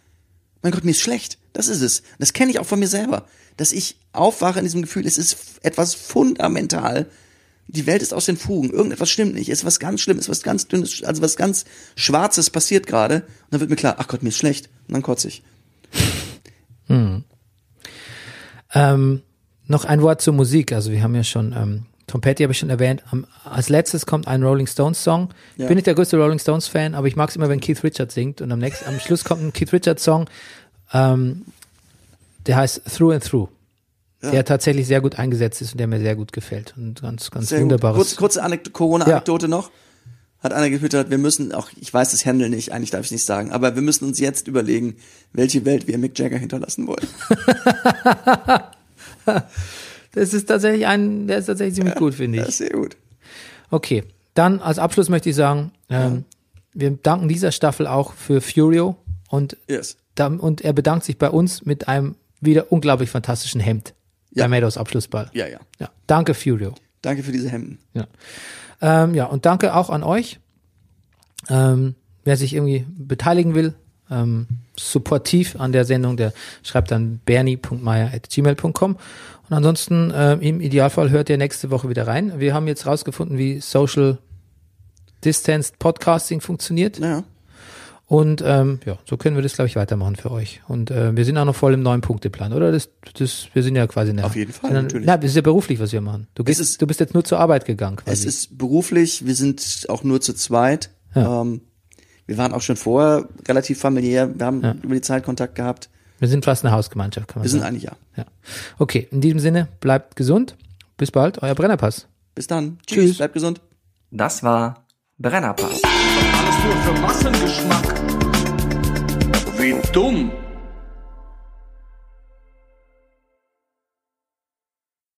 Mein Gott, mir ist schlecht. Das ist es. Das kenne ich auch von mir selber. Dass ich aufwache in diesem Gefühl, es ist etwas fundamental. Die Welt ist aus den Fugen. Irgendetwas stimmt nicht. Es ist was ganz Schlimmes, was ganz Dünnes, also was ganz Schwarzes passiert gerade. Und dann wird mir klar, ach Gott, mir ist schlecht. Und dann kotze ich. ähm, noch ein Wort zur Musik. Also wir haben ja schon, ähm, Tom Petty habe ich schon erwähnt. Am, als letztes kommt ein Rolling Stones Song. Ja. Bin nicht der größte Rolling Stones Fan, aber ich mag es immer, wenn Keith Richards singt. Und am nächsten, am Schluss kommt ein Keith Richards Song, ähm, der heißt Through and Through. Der tatsächlich sehr gut eingesetzt ist und der mir sehr gut gefällt. Und ganz, ganz Sehr gut. wunderbares. Kurz, kurze Anek Corona-Anekdote noch. Hat einer getwittert, wir müssen auch, ich weiß das Handle nicht, eigentlich darf ich nicht sagen, aber wir müssen uns jetzt überlegen, welche Welt wir Mick Jagger hinterlassen wollen. Das ist tatsächlich ein, der ist tatsächlich ziemlich gut, finde Das ich. ist sehr gut. Okay, dann als Abschluss möchte ich sagen, ähm, wir danken dieser Staffel auch für Furio und, Yes. da, und er bedankt sich bei uns mit einem wieder unglaublich fantastischen Hemd. Ja. Bei Meadows Abschlussball. Ja, ja. ja. Danke, Furio. Danke für diese Hemden. Ja. Ähm, ja, und danke auch an euch. Ähm, wer sich irgendwie beteiligen will, ähm, supportiv an der Sendung, der schreibt dann bernie.meier.gmail.com. Und ansonsten, ähm, im Idealfall hört ihr nächste Woche wieder rein. Wir haben jetzt rausgefunden, wie Social Distanced Podcasting funktioniert. Naja. Und ähm, ja, so können wir das, glaube ich, weitermachen für euch. Und äh, wir sind auch noch voll im neuen Punkteplan, oder? Das, das, wir sind ja quasi in der, Auf jeden Fall, dann- natürlich. Na, das ist ja beruflich, was wir machen. Du, gehst, ist- du bist jetzt nur zur Arbeit gegangen, Es quasi. ist beruflich, wir sind auch nur zu zweit. Ja. Ähm, wir waren auch schon vorher relativ familiär, wir haben Ja. über die Zeit Kontakt gehabt. Wir sind fast eine Hausgemeinschaft, kann man Wir sind sagen. eigentlich ja. Ja. Okay, in diesem Sinne, bleibt gesund. Bis bald, euer Brennerpass. Bis dann. Tschüss. Tschüss. Bleibt gesund. Das war Brennerpass. Alles nur für Massengeschmack. Wie dumm.